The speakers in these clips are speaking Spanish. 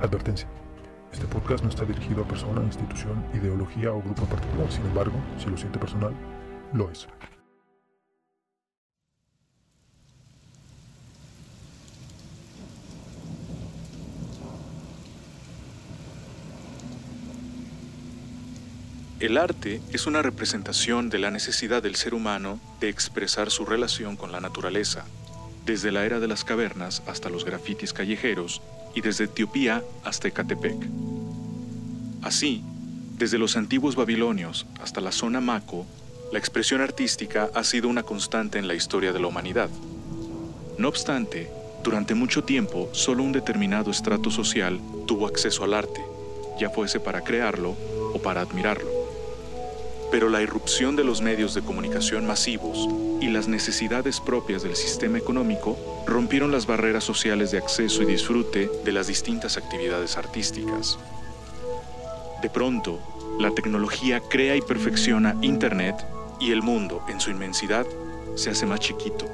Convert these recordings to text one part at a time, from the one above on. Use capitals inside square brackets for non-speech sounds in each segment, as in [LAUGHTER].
Advertencia. Este podcast no está dirigido a persona, institución, ideología o grupo particular. Sin embargo, si lo siente personal, lo es. El arte es una representación de la necesidad del ser humano de expresar su relación con la naturaleza, desde la era de las cavernas hasta los grafitis callejeros y desde Etiopía hasta Ecatepec. Así, desde los antiguos babilonios hasta la zona Maco, la expresión artística ha sido una constante en la historia de la humanidad. No obstante, durante mucho tiempo solo un determinado estrato social tuvo acceso al arte, ya fuese para crearlo o para admirarlo. Pero la irrupción de los medios de comunicación masivos y las necesidades propias del sistema económico rompieron las barreras sociales de acceso y disfrute de las distintas actividades artísticas. De pronto, la tecnología crea y perfecciona Internet y el mundo, en su inmensidad, se hace más chiquito.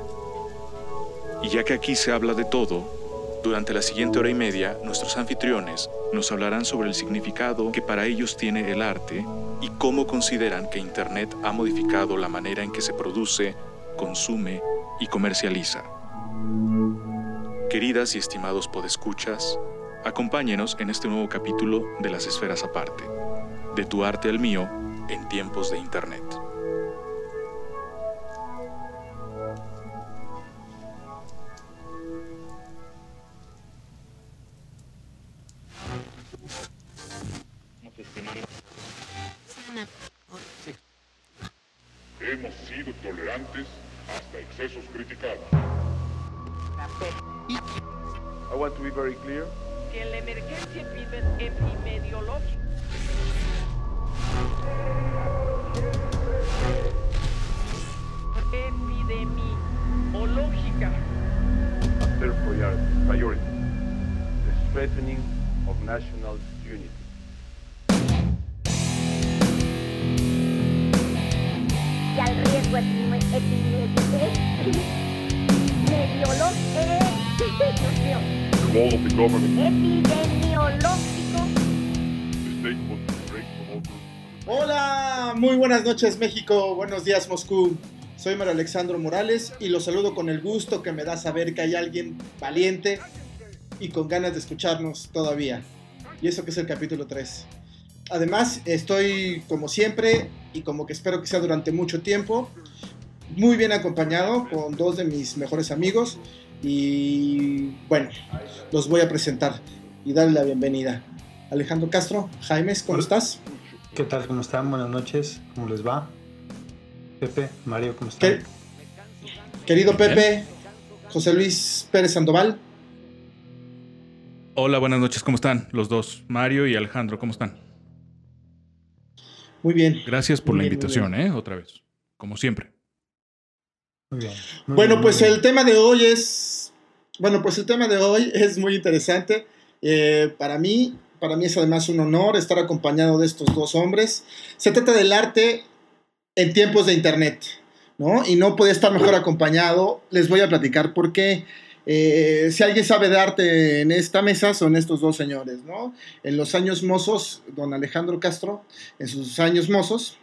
Y ya que aquí se habla de todo, durante la siguiente hora y media, nuestros anfitriones nos hablarán sobre el significado que para ellos tiene el arte y cómo consideran que Internet ha modificado la manera en que se produce, consume y comercializa. Queridas y estimados podescuchas, acompáñenos en este nuevo capítulo de Las Esferas Aparte, de tu arte al mío en tiempos de Internet. Hemos sido tolerantes hasta excesos criticados. I want to be very clear. que la emergencia epidemiológica epidemiológica Third priority, priority, the strengthening of national y al riesgo epidemiológico. Hola, muy buenas noches México, buenos días Moscú. Soy Mario Alexandro Morales y los saludo con el gusto que me da saber que hay alguien valiente y con ganas de escucharnos todavía. Y eso que es el capítulo 3. Además, estoy como siempre y como que espero que sea durante mucho tiempo, muy bien acompañado con dos de mis mejores amigos y bueno, los voy a presentar y darle la bienvenida. Alejandro Castro, Jaimes, ¿cómo estás? ¿Qué tal? ¿Cómo están? Buenas noches. ¿Cómo les va? Pepe, Mario, ¿cómo están? ¿Qué- Querido Pepe, José Luis Pérez Sandoval, Hola, buenas noches, ¿cómo están los dos? Mario y Alejandro, ¿cómo están? Muy bien. Gracias por Muy la bien, invitación, ¿eh? Otra vez, como siempre. Muy bien. muy Bueno, bien, pues el tema de hoy es, bueno, pues el tema de hoy es muy interesante. Eh, para mí, para mí es además un honor estar acompañado de estos dos hombres. Se trata del arte en tiempos de internet, ¿no? Y no puede estar mejor acompañado. Les voy a platicar por qué. Eh, si alguien sabe de arte en esta mesa, son estos dos señores, ¿no? En los años mozos, don Alejandro Castro, en sus años mozos,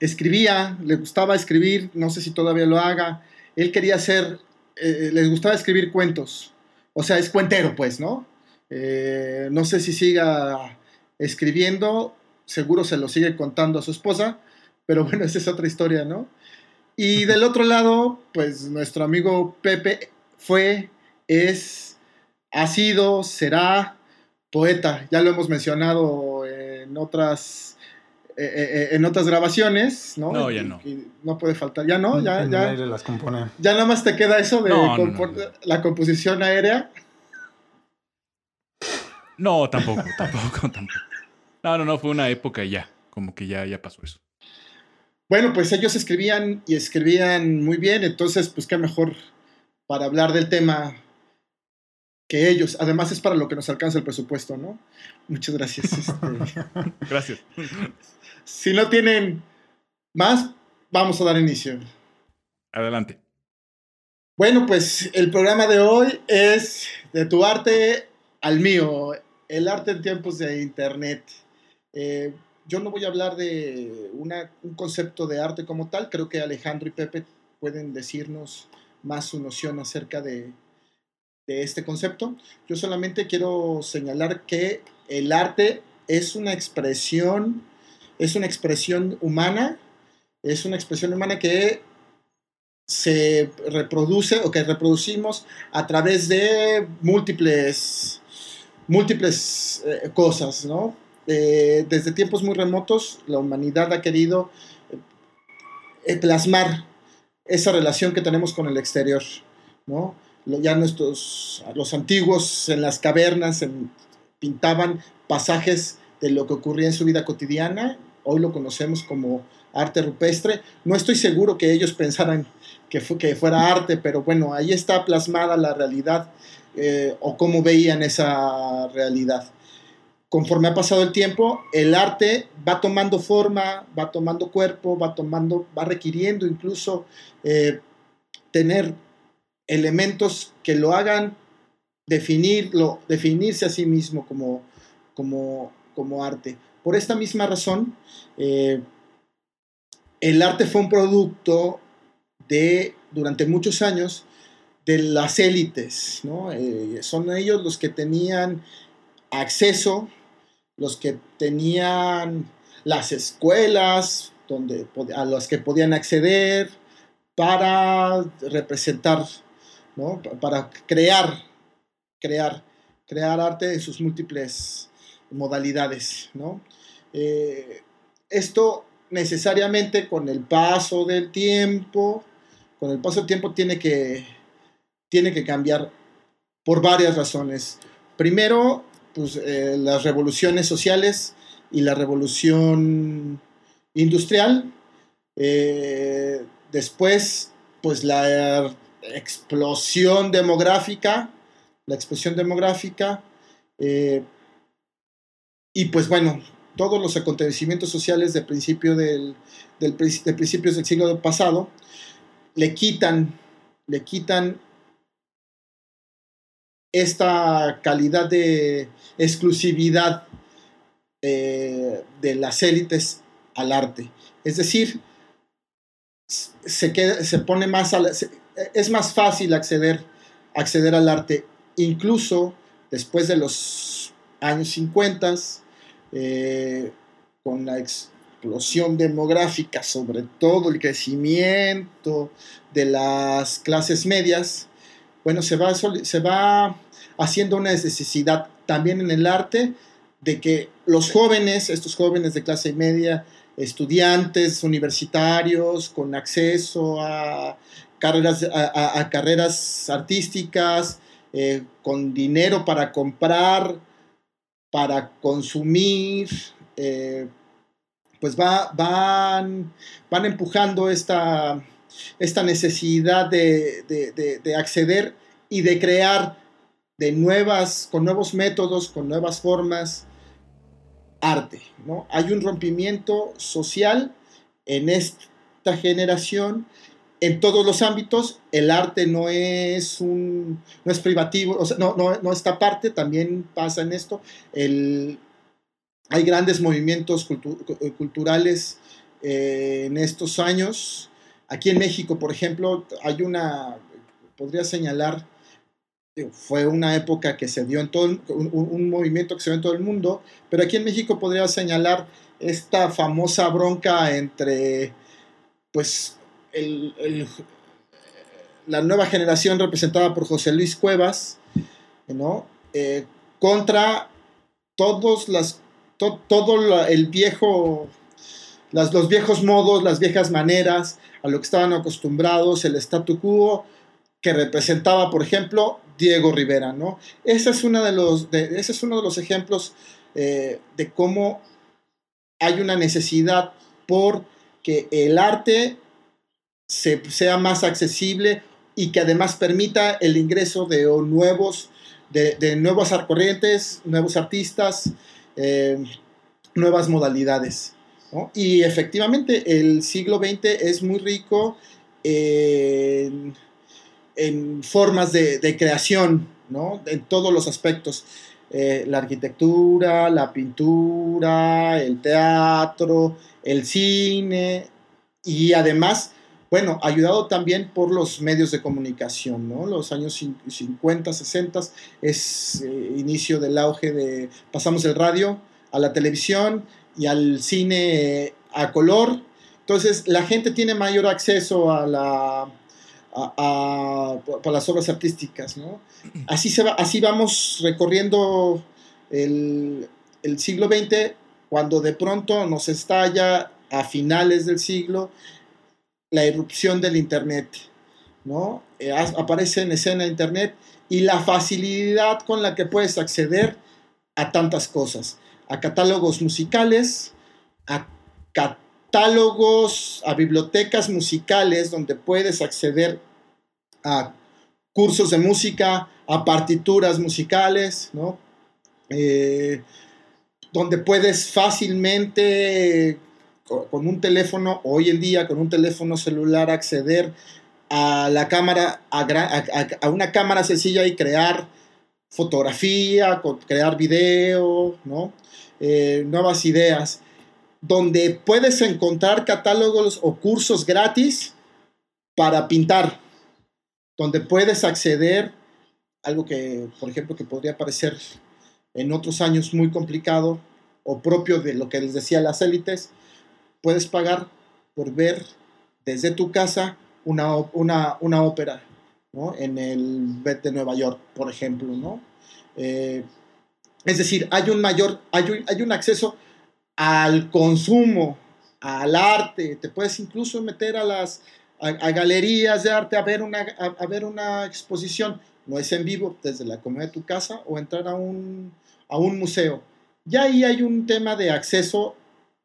escribía, le gustaba escribir, no sé si todavía lo haga, él quería hacer, eh, les gustaba escribir cuentos, o sea, es cuentero, pues, ¿no? Eh, no sé si siga escribiendo, seguro se lo sigue contando a su esposa, pero [LAUGHS] bueno, esa es otra historia, ¿no? Y del otro lado, pues nuestro amigo Pepe fue, es, ha sido, será poeta, ya lo hemos mencionado en otras, eh, eh, eh, en otras grabaciones, ¿no? No, ya no. y no puede faltar, ya no, ya, En el ya, aire las compone. ya nada más te queda eso de No, no, compor- no. la composición aérea. No, tampoco, tampoco, [LAUGHS] tampoco. No, no, no, fue una época y ya, como que ya, ya pasó eso. Bueno, pues ellos escribían y escribían muy bien, entonces, pues qué mejor para hablar del tema que ellos. Además es para lo que nos alcanza el presupuesto, ¿no? Muchas gracias. [LAUGHS] este. Gracias. si no tienen más, vamos a dar inicio. Adelante. Bueno, pues el programa de hoy es de tu arte al mío, el arte en tiempos de Internet. Eh, yo no voy a hablar de una- un concepto de arte como tal, creo que Alejandro y Pepe pueden decirnos más su noción acerca de, de este concepto. Yo solamente quiero señalar que el arte es una expresión, es una expresión humana, es una expresión humana que se reproduce o que reproducimos a través de múltiples, múltiples eh, cosas, ¿no? Eh, desde tiempos muy remotos, la humanidad ha querido eh, plasmar esa relación que tenemos con el exterior, ¿no? Ya nuestros, los antiguos en las cavernas pintaban pasajes de lo que ocurría en su vida cotidiana, hoy lo conocemos como arte rupestre. No estoy seguro que ellos pensaran que, que fuera arte, pero bueno, ahí está plasmada la realidad eh, o cómo veían esa realidad. Conforme ha pasado el tiempo, el arte va tomando forma, va tomando cuerpo, va tomando, va requiriendo incluso eh, tener elementos que lo hagan definirlo, definirse a sí mismo como, como, como arte. Por esta misma razón, eh, el arte fue un producto de, durante muchos años, de las élites, ¿no? Eh, son ellos los que tenían acceso, los que tenían las escuelas donde, a las que podían acceder para representar, ¿no? Pa- para crear, crear, crear arte en sus múltiples modalidades, ¿no? Eh, esto necesariamente con el paso del tiempo, con el paso del tiempo tiene que, tiene que cambiar por varias razones. Primero, pues, eh, las revoluciones sociales y la revolución industrial. Eh, después, pues la explosión demográfica, la explosión demográfica. eh, y pues bueno, todos los acontecimientos sociales de, principio del, del, de principios del siglo pasado le quitan, le quitan esta calidad de exclusividad eh, de las élites al arte. Es decir, se, queda- se pone más a la- es más fácil acceder, acceder al arte, incluso después de los años 50, eh, con la explosión demográfica, sobre todo el crecimiento de las clases medias, bueno, se va, se va haciendo una necesidad también en el arte de que los jóvenes, estos jóvenes de clase media, estudiantes universitarios con acceso a carreras, a carreras artísticas, eh, con dinero para comprar, para consumir, eh, pues va, van, van empujando esta, esta necesidad de, de- de- de acceder y de crear de nuevas, con nuevos métodos, con nuevas formas, arte. ¿no? Hay un rompimiento social en esta generación en todos los ámbitos. El arte no es un no es privativo, no, no, no está aparte, también pasa en esto. El, hay grandes movimientos cu- culturales eh, en estos años. Aquí en México, por ejemplo, hay una, podría señalar, fue una época que se dio en todo, el- un, un movimiento que se dio en todo el mundo, pero aquí en México podría señalar esta famosa bronca entre, pues, el- la nueva generación representada por José Luis Cuevas, ¿no? Eh, contra todos las, to- todo el viejo, los viejos modos, las viejas maneras, a lo que estaban acostumbrados, el statu quo que representaba, por ejemplo, Diego Rivera, ¿no? Ese es, una de los, es uno de los ejemplos eh, de cómo hay una necesidad por que el arte se- sea más accesible y que además permita el ingreso de nuevos, de, de nuevas corrientes, nuevos artistas, eh, nuevas modalidades. Y efectivamente el siglo XX es muy rico en, formas de, creación, ¿no? En todos los aspectos. Eh, la arquitectura, la pintura, el teatro, el cine y además, bueno, ayudado también por los medios de comunicación, ¿no? Los años 50, 60 es eh, inicio del auge de, pasamos del radio a la televisión y al cine a color. Entonces, la gente tiene mayor acceso a la a, las obras artísticas, ¿no? [CLEARS THROAT] Así, se va, así vamos recorriendo el, siglo XX, cuando de pronto nos estalla a finales del siglo la irrupción del Internet, ¿no? Eh, aparece en escena Internet y la facilidad con la que puedes acceder a tantas cosas, a catálogos musicales, a catálogos, a bibliotecas musicales donde puedes acceder a cursos de música, a partituras musicales, ¿no? Eh, donde puedes fácilmente con un teléfono, hoy en día con un teléfono celular acceder a la cámara, a, una cámara sencilla y crear fotografía, crear video, ¿no? Eh, nuevas ideas donde puedes encontrar catálogos o cursos gratis para pintar, donde puedes acceder, algo que, por ejemplo, que podría parecer en otros años muy complicado o propio de lo que les decía las élites, puedes pagar por ver desde tu casa una, una, ópera, ¿no? En el Bet de Nueva York, por ejemplo, ¿no? Eh, es decir, hay un mayor, hay hay un acceso al consumo, al arte, te puedes incluso meter a las a, galerías de arte a ver, una, a, ver una exposición, no es en vivo, desde la comodidad de tu casa o entrar a un, a un museo. Ya ahí hay un tema de acceso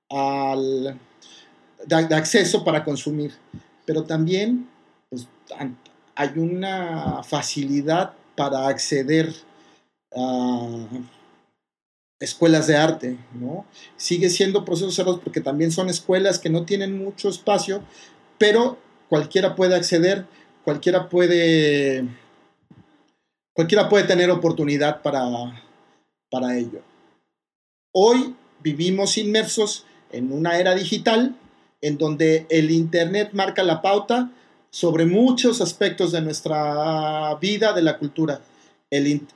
al de, acceso para consumir, pero también pues, hay una facilidad para acceder a escuelas de arte, ¿no? Sigue siendo procesos cerrados porque también son escuelas que no tienen mucho espacio, pero cualquiera puede acceder, cualquiera puede, cualquiera puede tener oportunidad para, para ello. Hoy vivimos inmersos en una era digital en donde el Internet marca la pauta sobre muchos aspectos de nuestra vida, de la cultura. El,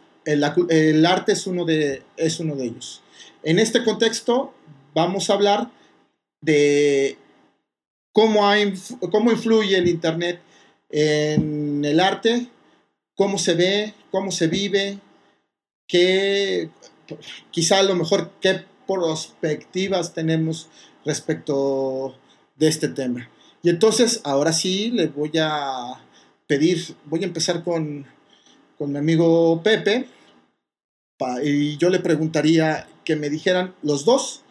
arte es uno, de, es uno de ellos. En este contexto vamos a hablar de cómo, cómo influye el Internet en el arte, cómo se ve, cómo se vive, qué, quizá a lo mejor qué perspectivas tenemos respecto de este tema. Y entonces, ahora sí, les voy a pedir, voy a empezar con con mi amigo Pepe y yo le preguntaría que me dijeran los dos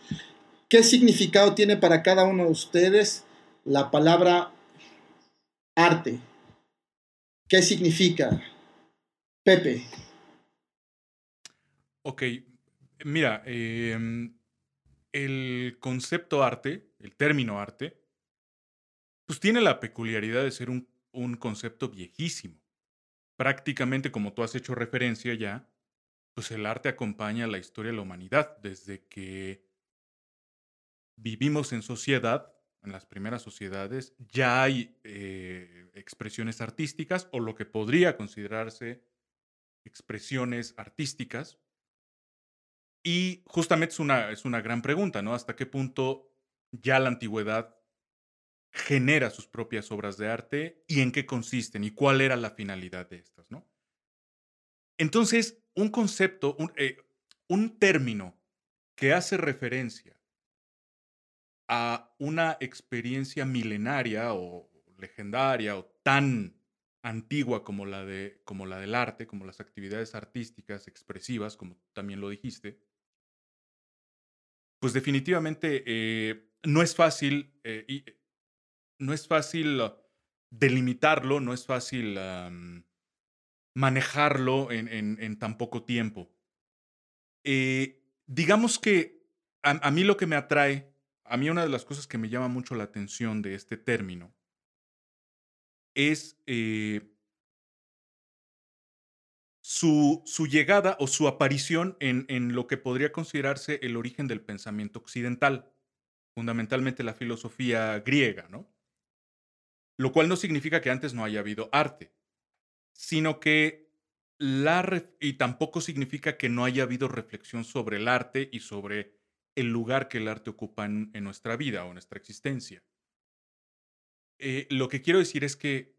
qué significado tiene para cada uno de ustedes la palabra arte. ¿Qué significa? Pepe. Ok, mira, em, el concepto arte, el término arte, pues tiene la peculiaridad de ser un, un concepto viejísimo prácticamente como tú has hecho referencia ya, pues el arte acompaña la historia de la humanidad desde que vivimos en sociedad, en las primeras sociedades, ya hay eh, expresiones artísticas o lo que podría considerarse expresiones artísticas. Y justamente es una, es una gran pregunta, ¿no? ¿Hasta qué punto ya la antigüedad genera sus propias obras de arte y en qué consisten y cuál era la finalidad de estas, ¿no? Entonces, un concepto, un, eh, un término que hace referencia a una experiencia milenaria o legendaria o tan antigua como la, de, como la del arte, como las actividades artísticas expresivas, como también lo dijiste, pues definitivamente eh, no es fácil eh, no es fácil ah, delimitarlo, no es fácil manejarlo en, tan poco tiempo. Eh, digamos que a, mí lo que me atrae, a mí una de las cosas que me llama mucho la atención de este término es eh, su, su llegada o su aparición en, en lo que podría considerarse el origen del pensamiento occidental, fundamentalmente la filosofía griega, ¿no? Lo cual no significa que antes no haya habido arte, sino que la y tampoco significa que no haya habido reflexión sobre el arte y sobre el lugar que el arte ocupa en, nuestra vida o nuestra existencia. Eh, lo que quiero decir es que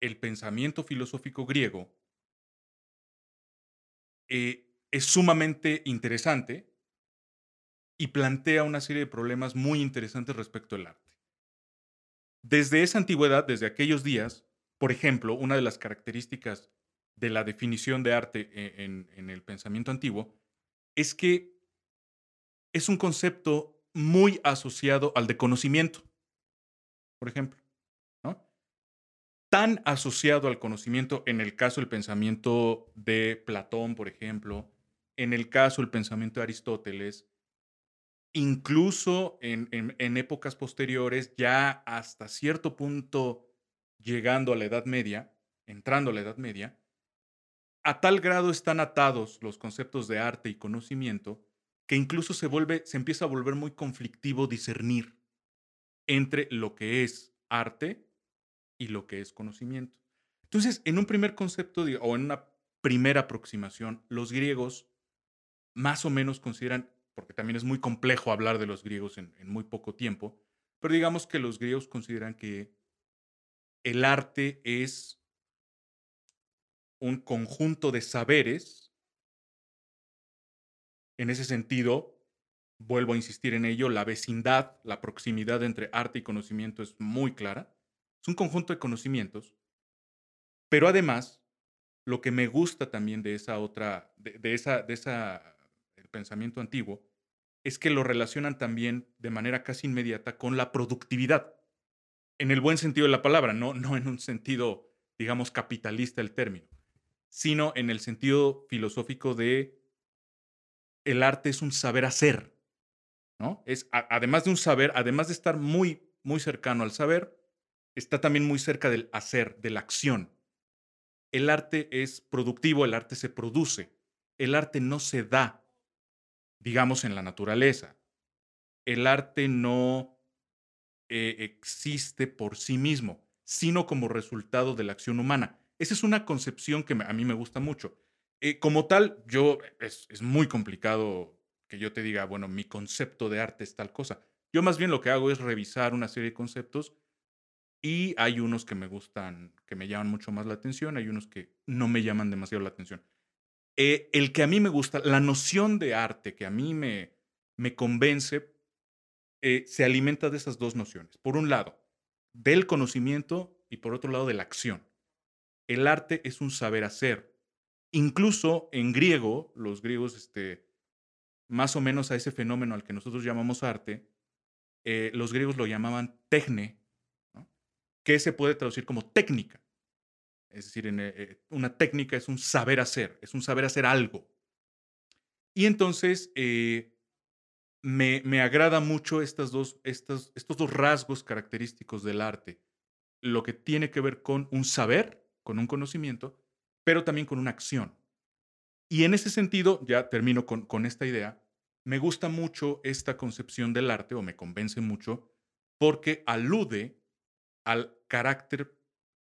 el pensamiento filosófico griego eh, es sumamente interesante y plantea una serie de problemas muy interesantes respecto al arte. Desde esa antigüedad, desde aquellos días, por ejemplo, una de las características de la definición de arte e- en, el pensamiento antiguo es que es un concepto muy asociado al de conocimiento, por ejemplo. ¿no? Tan asociado al conocimiento en el caso del pensamiento de Platón, por ejemplo, en el caso del pensamiento de Aristóteles, incluso en, épocas posteriores, ya hasta cierto punto llegando a la Edad Media, entrando a la Edad Media, a tal grado están atados los conceptos de arte y conocimiento que incluso se vuelve, se empieza a volver muy conflictivo discernir entre lo que es arte y lo que es conocimiento. Entonces, en un primer concepto o en una primera aproximación, los griegos más o menos consideran, porque también es muy complejo hablar de los griegos en, muy poco tiempo, pero digamos que los griegos consideran que el arte es un conjunto de saberes. En ese sentido, vuelvo a insistir en ello, la vecindad, la proximidad entre arte y conocimiento es muy clara. Es un conjunto de conocimientos, pero además, lo que me gusta también de esa otra, de, esa, de esa, pensamiento antiguo, es que lo relacionan también de manera casi inmediata con la productividad, en el buen sentido de la palabra, no, no en un sentido, digamos, capitalista el término, sino en el sentido filosófico de el arte es un saber hacer, ¿no? Es, además de un saber, además de estar muy, muy cercano al saber, está también muy cerca del hacer, de la acción. El arte es productivo, el arte se produce, el arte no se da, digamos, en la naturaleza. El arte no eh, existe por sí mismo, sino como resultado de la acción humana. Esa es una concepción que a mí me gusta mucho. Eh, como tal, yo es, es muy complicado que yo te diga, bueno, mi concepto de arte es tal cosa. Yo más bien lo que hago es revisar una serie de conceptos y hay unos que me gustan, que me llaman mucho más la atención, hay unos que no me llaman demasiado la atención. Eh, el que a mí me gusta, la noción de arte que a mí me, me convence, eh, se alimenta de esas dos nociones. Por un lado, del conocimiento y por otro lado, de la acción. El arte es un saber hacer. Incluso en griego, los griegos, este, más o menos a ese fenómeno al que nosotros llamamos arte, eh, los griegos lo llamaban tecne, ¿no? que se puede traducir como técnica. Es decir, eh, una técnica es un saber hacer, es un saber hacer algo. Y entonces eh, me, me agrada mucho estas dos, estas, estos dos rasgos característicos del arte. Lo que tiene que ver con un saber, con un conocimiento, pero también con una acción. Y en ese sentido, ya termino con, con esta idea, me gusta mucho esta concepción del arte, o me convence mucho, porque alude al carácter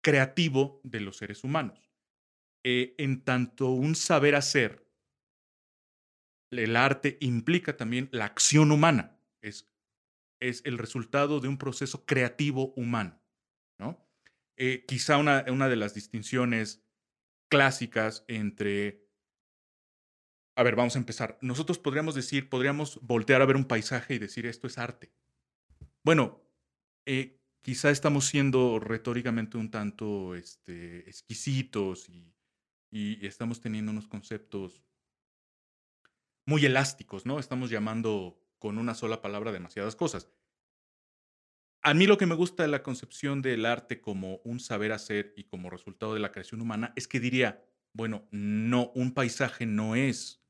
creativo de los seres humanos. Eh, en tanto un saber hacer, el arte implica también la acción humana, es, es el resultado de un proceso creativo humano. ¿no? Eh, quizá una, una de las distinciones clásicas entre... A ver, vamos a empezar. Nosotros podríamos decir, podríamos voltear a ver un paisaje y decir esto es arte. Bueno, eh, quizá estamos siendo retóricamente un tanto este, exquisitos y, estamos teniendo unos conceptos muy elásticos, ¿no? Estamos llamando con una sola palabra demasiadas cosas. A mí lo que me gusta de la concepción del arte como un saber hacer y como resultado de la creación humana es que diría, bueno, no, un paisaje no es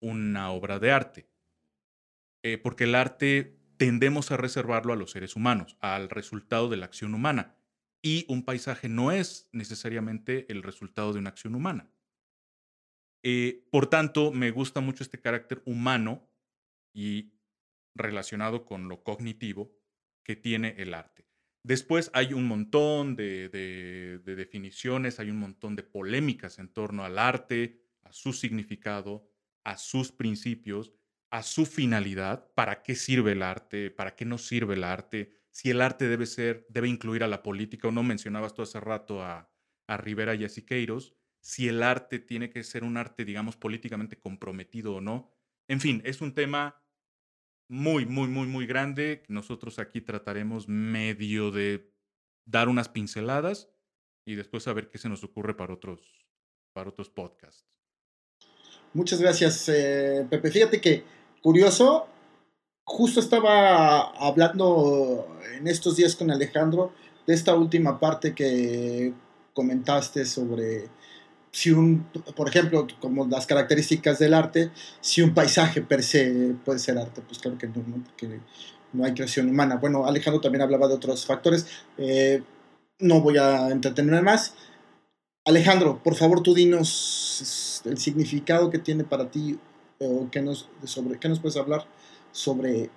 una obra de arte, eh, porque el arte tendemos a reservarlo a los seres humanos, al resultado de la acción humana, y un paisaje no es necesariamente el resultado de una acción humana. Eh, por tanto, me gusta mucho este carácter humano y relacionado con lo cognitivo que tiene el arte. Después hay un montón de, de, de definiciones, hay un montón de polémicas en torno al arte, a su significado, a sus principios, a su finalidad, para qué sirve el arte, para qué no sirve el arte, si el arte debe ser, debe incluir a la política o no. Mencionabas tú hace rato a, a Rivera y a Siqueiros, si el arte tiene que ser un arte, digamos, políticamente comprometido o no. En fin, es un tema muy, muy, muy, muy grande. Nosotros aquí trataremos medio de dar unas pinceladas y después a ver qué se nos ocurre para otros, para otros podcasts. Muchas gracias, eh, Pepe. Fíjate que, curioso, justo estaba hablando en estos días con Alejandro de esta última parte que comentaste sobre si un, por ejemplo, como las características del arte, si un paisaje per se puede ser arte, pues claro que no, porque no hay creación humana. Bueno, Alejandro también hablaba de otros factores. Eh, no voy a entretenerme más. Alejandro, por favor, tú dinos el significado que tiene para ti o qué nos, sobre, qué nos puedes hablar sobre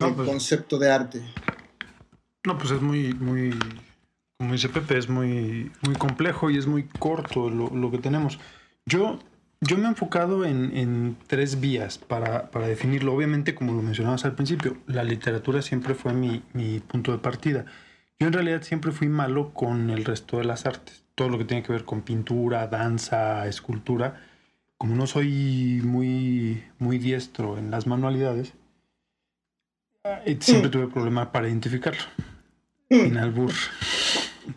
No, el pues- concepto de arte. No, pues es muy, muy, como dice Pepe, es muy, muy complejo y es muy corto lo, lo que tenemos. Yo, yo me he enfocado en, en tres vías para, para definirlo. Obviamente, como lo mencionabas al principio, la literatura siempre fue mi, mi punto de partida. Yo en realidad siempre fui malo con el resto de las artes. Todo lo que tiene que ver con pintura, danza, escultura. Como no soy muy, muy diestro en las manualidades, eh, siempre tuve problema para identificarlo. Sin albur.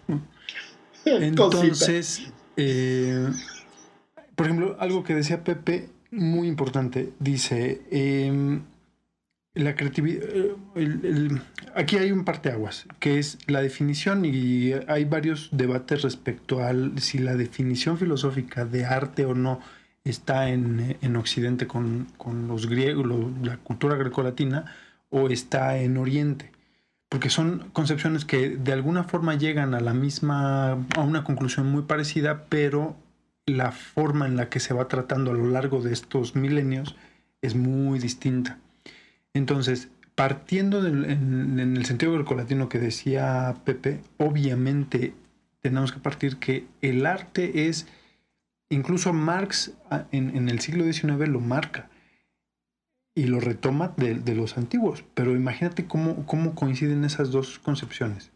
[LAUGHS] Entonces, eh, por ejemplo, algo que decía Pepe, muy importante, dice, eh, la creatividad, eh, el- el- aquí hay un parteaguas, que es la definición y hay varios debates respecto al si la definición filosófica de arte o no está en, en Occidente con, con los griegos, la cultura grecolatina, o está en Oriente porque son concepciones que de alguna forma llegan a la misma, a una conclusión muy parecida, pero la forma en la que se va tratando a lo largo de estos milenios es muy distinta. Entonces, partiendo del- en el sentido grecolatino que decía Pepe, obviamente tenemos que partir que el arte es, incluso Marx ah, en, el siglo XIX lo marca y lo retoma de, de los antiguos. Pero imagínate cómo, cómo coinciden esas dos concepciones.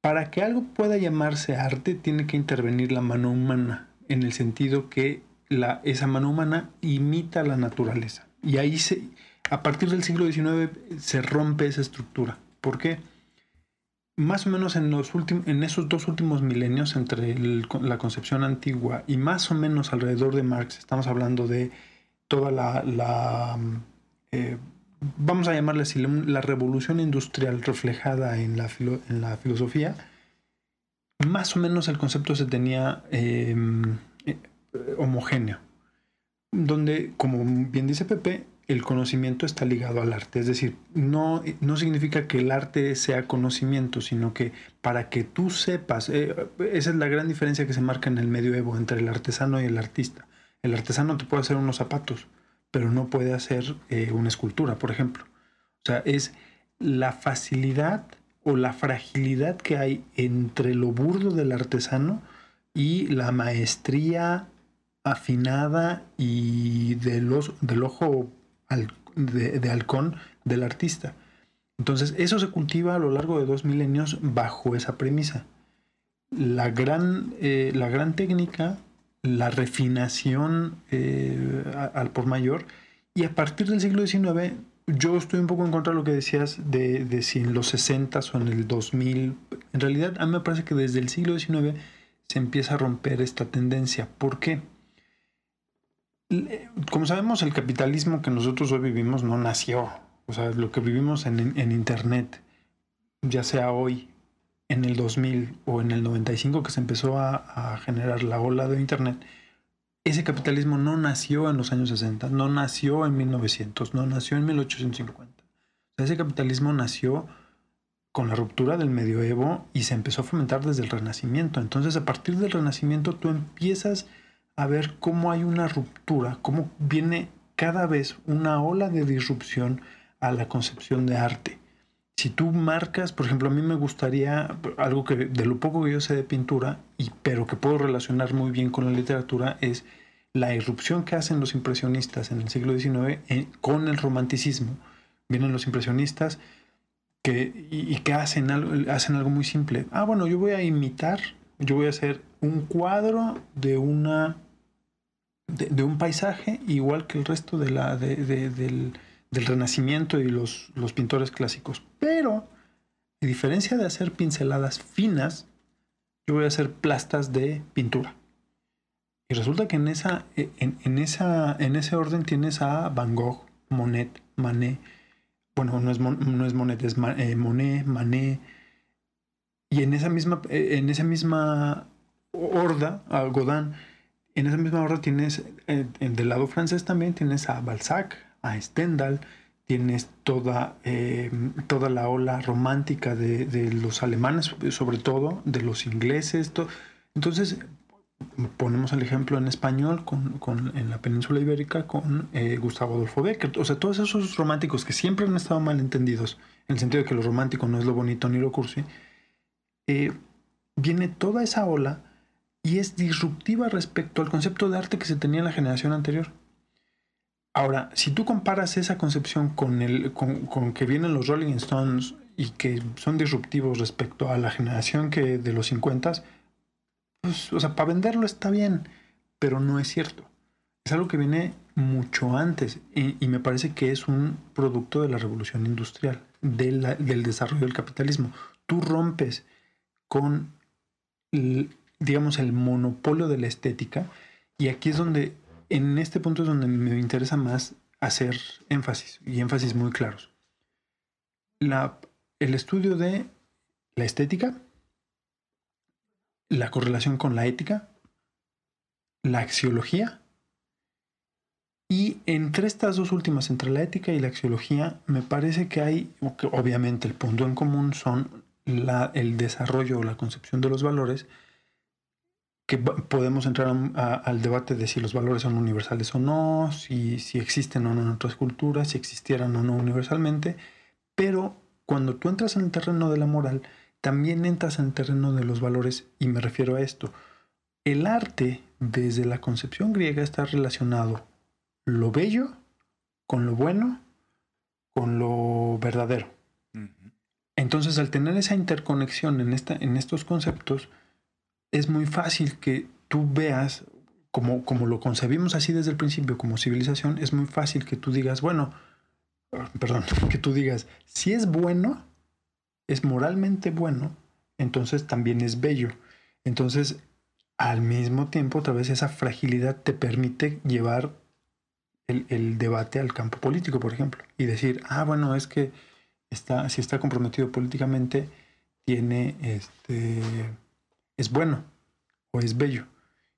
Para que algo pueda llamarse arte, tiene que intervenir la mano humana, en el sentido que la, esa mano humana imita la naturaleza. Y ahí se, a partir del siglo XIX se rompe esa estructura. ¿Por qué? Más o menos en, los en esos dos últimos milenios, entre la concepción antigua y más o menos alrededor de Marx, estamos hablando de toda la, eh, vamos a llamarle así, la, revolución industrial reflejada en la, filo- en la filosofía, más o menos el concepto se tenía eh, eh, homogéneo, donde, como bien dice Pepe, el conocimiento está ligado al arte, es decir, no, no significa que el arte sea conocimiento, sino que para que tú sepas, eh, esa es la gran diferencia que se marca en el medioevo entre el artesano y el artista. El artesano te puede hacer unos zapatos, pero no puede hacer eh, una escultura, por ejemplo. O sea, es la facilidad o la fragilidad que hay entre lo burdo del artesano y la maestría afinada y del, os- del ojo de, de halcón del artista. Entonces, eso se cultiva a lo largo de dos milenios bajo esa premisa. La gran, eh, la gran técnica la refinación eh, al por mayor. Y a partir del siglo XIX, yo estoy un poco en contra de lo que decías de, de si en los 60 o en el 2000. En realidad, a mí me parece que desde el siglo XIX se empieza a romper esta tendencia. ¿Por qué? Como sabemos, el capitalismo que nosotros hoy vivimos no nació. O sea, lo que vivimos en, en Internet, ya sea hoy en el 2000 o en el 95 que se empezó a, a generar la ola de Internet, ese capitalismo no nació en los años 60, no nació en 1900, no nació en 1850. O sea, ese capitalismo nació con la ruptura del medioevo y se empezó a fomentar desde el Renacimiento. Entonces, a partir del Renacimiento, tú empiezas a ver cómo hay una ruptura, cómo viene cada vez una ola de disrupción a la concepción de arte. Si tú marcas, por ejemplo, a mí me gustaría algo que de lo poco que yo sé de pintura, y, pero que puedo relacionar muy bien con la literatura, es la irrupción que hacen los impresionistas en el siglo XIX eh, con el romanticismo. Vienen los impresionistas que, y, y que hacen algo, hacen algo muy simple. Ah, bueno, yo voy a imitar, yo voy a hacer un cuadro de una de, un paisaje igual que el resto de la, de- de- del, del Renacimiento y los, los pintores clásicos. Pero, a diferencia de hacer pinceladas finas, yo voy a hacer plastas de pintura. Y resulta que en, esa, en, en esa, en ese orden tienes a Van Gogh, Monet, Manet. Bueno, no es, no es Monet, es eh, Monet, Manet. Y en esa misma, eh, en esa misma horda, a Godin, en esa misma horda tienes, eh, del lado francés también tienes a Balzac, a Stendhal, tienes toda, eh, toda la ola romántica de, de los alemanes, sobre todo, de los ingleses. to- Entonces, ponemos el ejemplo en español con, con- en la península ibérica con eh, Gustavo Adolfo Becker. O sea, todos esos románticos que siempre han estado mal entendidos, en el sentido de que lo romántico no es lo bonito ni lo cursi, eh, viene toda esa ola y es disruptiva respecto al concepto de arte que se tenía en la generación anterior. Ahora, si tú comparas esa concepción con, el, con, con que vienen los Rolling Stones y que son disruptivos respecto a la generación que de los 50, pues, o sea, para venderlo está bien, pero no es cierto. Es algo que viene mucho antes y, me parece que es un producto de la revolución industrial, del desarrollo del capitalismo. Tú rompes con, digamos, el monopolio de la estética y aquí es donde, en este punto es donde me interesa más hacer énfasis y énfasis muy claros. La, el estudio de la estética, la correlación con la ética, la axiología y entre estas dos últimas, entre la ética y la axiología, me parece que hay, obviamente el punto en común son la- el desarrollo o la concepción de los valores, que podemos entrar a- a- al debate de si los valores son universales o no, si, si existen o no en otras culturas, si existieran o no universalmente, pero cuando tú entras en el terreno de la moral, también entras en el terreno de los valores y me refiero a esto. El arte, desde la concepción griega, está relacionado lo bello con lo bueno, con lo verdadero. Entonces, al tener esa interconexión en, esta, en estos conceptos, es muy fácil que tú veas, como, como lo concebimos así desde el principio, como civilización, es muy fácil que tú digas, bueno, ah, perdón, [LAUGHS] que tú digas, si es bueno, es moralmente bueno, entonces también es bello. Entonces, al mismo tiempo, otra vez esa fragilidad te permite llevar el, el debate al campo político, por ejemplo, y decir, ah, bueno, es que está, si está comprometido políticamente, tiene este es bueno o es bello.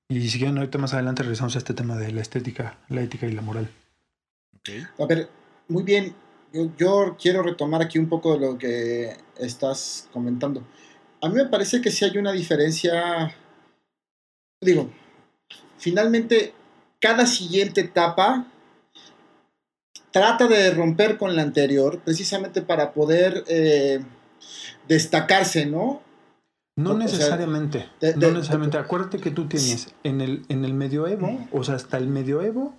Y si quieren, ahorita más adelante regresamos a este tema de la estética, la ética y la moral. A ver, muy bien. Yo, yo quiero retomar aquí un poco de lo que estás comentando. A mí me parece que sí hay una diferencia. Digo, finalmente, cada siguiente etapa trata de romper con la anterior, precisamente para poder eh, destacarse, ¿no? No O sea, necesariamente, de- no de- necesariamente. Acuérdate que tú tienes en el, en el medioevo, o sea, hasta el medioevo,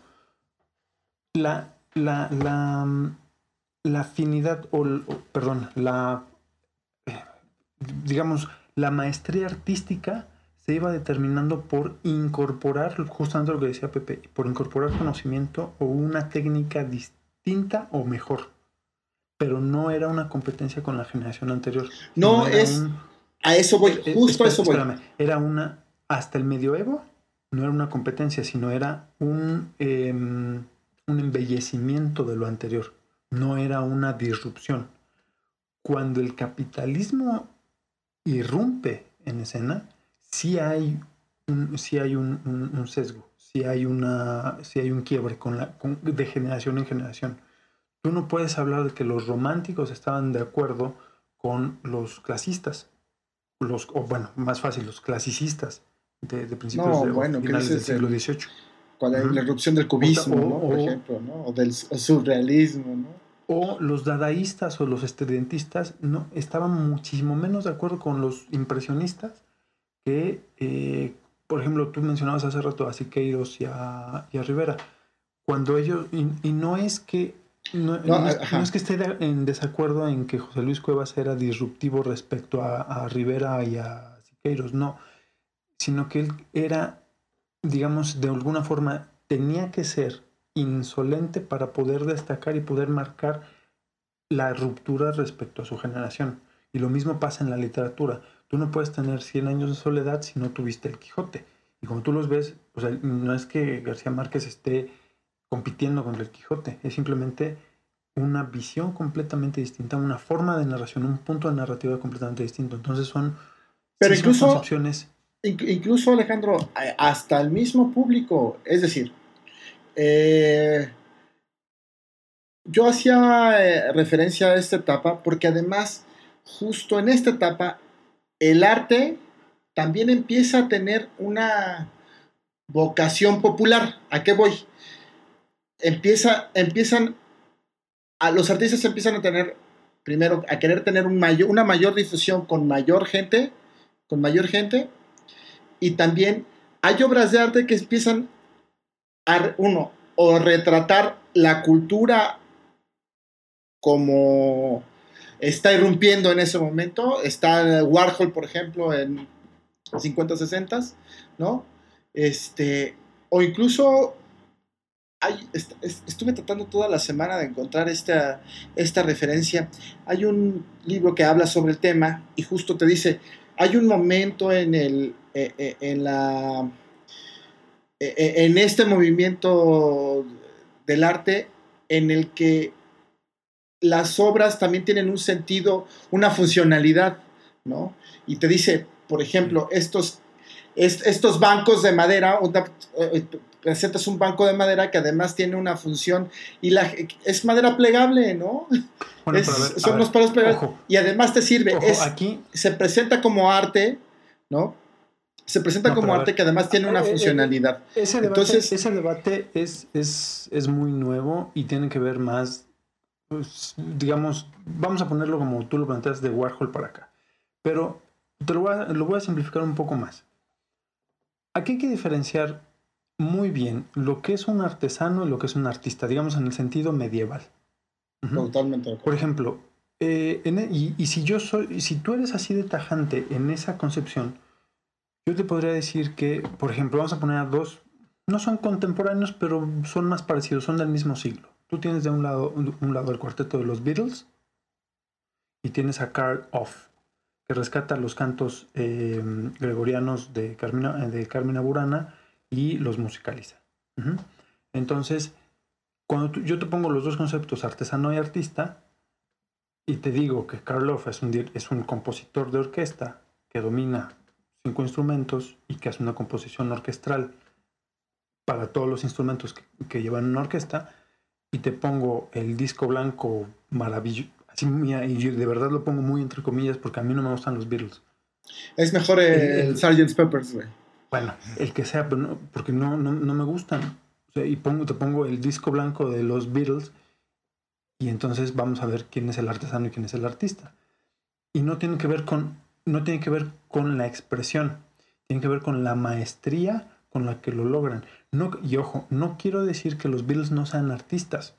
la, la, la, la afinidad, o, perdón, la, eh, digamos, la maestría artística se iba determinando por incorporar, justamente lo que decía Pepe, por incorporar conocimiento o una técnica distinta o mejor. Pero no era una competencia con la generación anterior. No, es- un- A eso voy, eh, justo a eso voy. espérame, Era una, hasta el medioevo, no era una competencia, sino era un, em, un embellecimiento de lo anterior. No era una disrupción. Cuando el capitalismo irrumpe en escena, sí hay un, sí hay un, un- un sesgo, sí hay, una, sí hay un quiebre con la, con- de generación en generación. Tú no puedes hablar de que los románticos estaban de acuerdo con los clasistas, los, o bueno, más fácil, los clasicistas. de, de principios No, de bueno, finales del es siglo XVIII. Con la, Ujú. la erupción del cubismo, O- ¿no? Por o- ejemplo, ¿no? O del su- surrealismo, ¿no? O los dadaístas o los estudiantistas no, estaban muchísimo menos de acuerdo con los impresionistas que, eh, por ejemplo, tú mencionabas hace rato a Siqueiros y a, y a Rivera. Cuando ellos, y, y no es que no, No, no es, ajá. no es que esté en desacuerdo en que José Luis Cuevas era disruptivo respecto a, a Rivera y a Siqueiros, no, sino que él era, digamos, de alguna forma tenía que ser insolente para poder destacar y poder marcar la ruptura respecto a su generación. Y lo mismo pasa en la literatura. Tú no puedes tener 100 años de soledad si no tuviste el Quijote. Y como tú los ves, o sea, no es que García Márquez esté compitiendo contra el Quijote, es simplemente una visión completamente distinta, una forma de narración, un punto de narrativa completamente distinto. Entonces son, Pero sí son incluso- concepciones incluso Alejandro, hasta el mismo público, es decir, eh, yo hacía eh, referencia a esta etapa porque además, justo en esta etapa, el arte también empieza a tener una vocación popular. ¿A qué voy? Empieza, empiezan, a los artistas empiezan a tener, primero, a querer tener una mayor difusión con mayor gente, con mayor gente, y también hay obras de arte que empiezan a, uno, o retratar la cultura como está irrumpiendo en ese momento. Está Warhol, por ejemplo, en 50, 60, ¿no? Este, o incluso estuve tratando toda la semana de encontrar esta, esta referencia. Hay un libro que habla sobre el tema y justo te dice, hay un momento en el eh, eh, en la eh, en este movimiento del arte en el que las obras también tienen un sentido, una funcionalidad, ¿no? Y te dice, por ejemplo, estos, est- estos bancos de madera, eh, presentas un banco de madera que además tiene una función y la, es madera plegable, ¿no? Bueno, Es- ver, son los palos plegables ojo, y además te sirve. ojo, es, aquí se presenta como arte, ¿no? Se presenta No, como arte que además tiene una Eh, eh, funcionalidad. Ese debate, Entonces- ese debate es, es, es muy nuevo y tiene que ver más, pues, digamos, vamos a ponerlo como tú lo planteas de Warhol para acá. Pero te lo voy a, lo voy a simplificar un poco más. Aquí hay que diferenciar muy bien lo que es un artesano y lo que es un artista, digamos en el sentido medieval. Totalmente de acuerdo. Por ejemplo, eh, en e- y, y si yo soy, si tú eres así de tajante en esa concepción, yo te podría decir que, por ejemplo, vamos a poner a dos, no son contemporáneos, pero son más parecidos, son del mismo siglo. Tú tienes de un lado, un, un lado el cuarteto de los Beatles y tienes a Carl Off, que rescata los cantos eh, gregorianos de Carmina, de Carmina Burana y los musicaliza. Entonces, cuando yo te pongo los dos conceptos, artesano y artista, y te digo que Karloff es un, es un compositor de orquesta que domina cinco instrumentos y que hace una composición orquestral para todos los instrumentos que, que llevan una orquesta, y te pongo el disco blanco maravilloso, así, y yo de verdad lo pongo muy entre comillas porque a mí no me gustan los Beatles. Es mejor el, El- Sgt. Peppers, güey. Bueno, el que sea, pero no, porque no, no, no me gustan. Y pongo, te pongo el disco blanco de los Beatles y entonces vamos a ver quién es el artesano y quién es el artista. Y no tiene que ver con, no tiene que ver con la expresión, tiene que ver con la maestría con la que lo logran. No, y ojo, no quiero decir que los Beatles no sean artistas,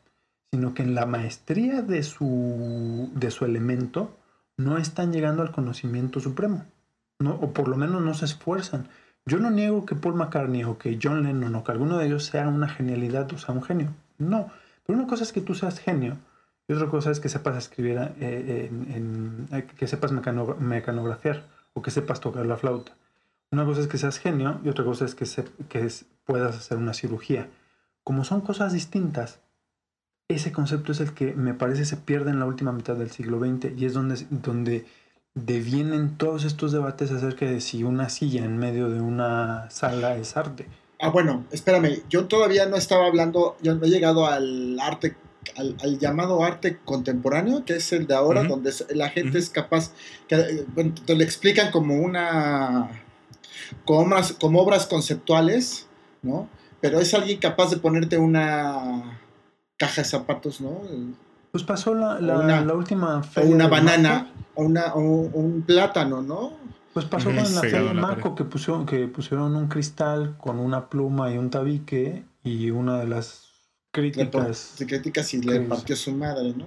sino que en la maestría de su, de su elemento no están llegando al conocimiento supremo. No, o por lo menos no se esfuerzan. Yo no niego que Paul McCartney o que John Lennon o que alguno de ellos sea una genialidad o sea un genio. No. Pero una cosa es que tú seas genio y otra cosa es que sepas escribir, eh, eh, que sepas mecano- mecanografiar o que sepas tocar la flauta. Una cosa es que seas genio y otra cosa es que, se- puedas hacer una cirugía. Como son cosas distintas, ese concepto es el que me parece se pierde en la última mitad del siglo XX y es donde devienen todos estos debates acerca de si una silla en medio de una sala es arte. Ah, bueno, espérame, yo todavía no estaba hablando, yo no he llegado al arte, al, al llamado arte contemporáneo, que es el de ahora, donde la gente es capaz, que, eh, bueno, te lo explican como una, como obras, como obras conceptuales, ¿no? Pero es alguien capaz de ponerte una caja de zapatos, ¿no? Pues pasó la, la, una- la última O feria una de banana, o, una, o un plátano, ¿no? Pues pasó con la feria de la Marco que pusieron, que pusieron un cristal con una pluma y un tabique y una de las críticas. te criticas y le partió su madre, ¿no?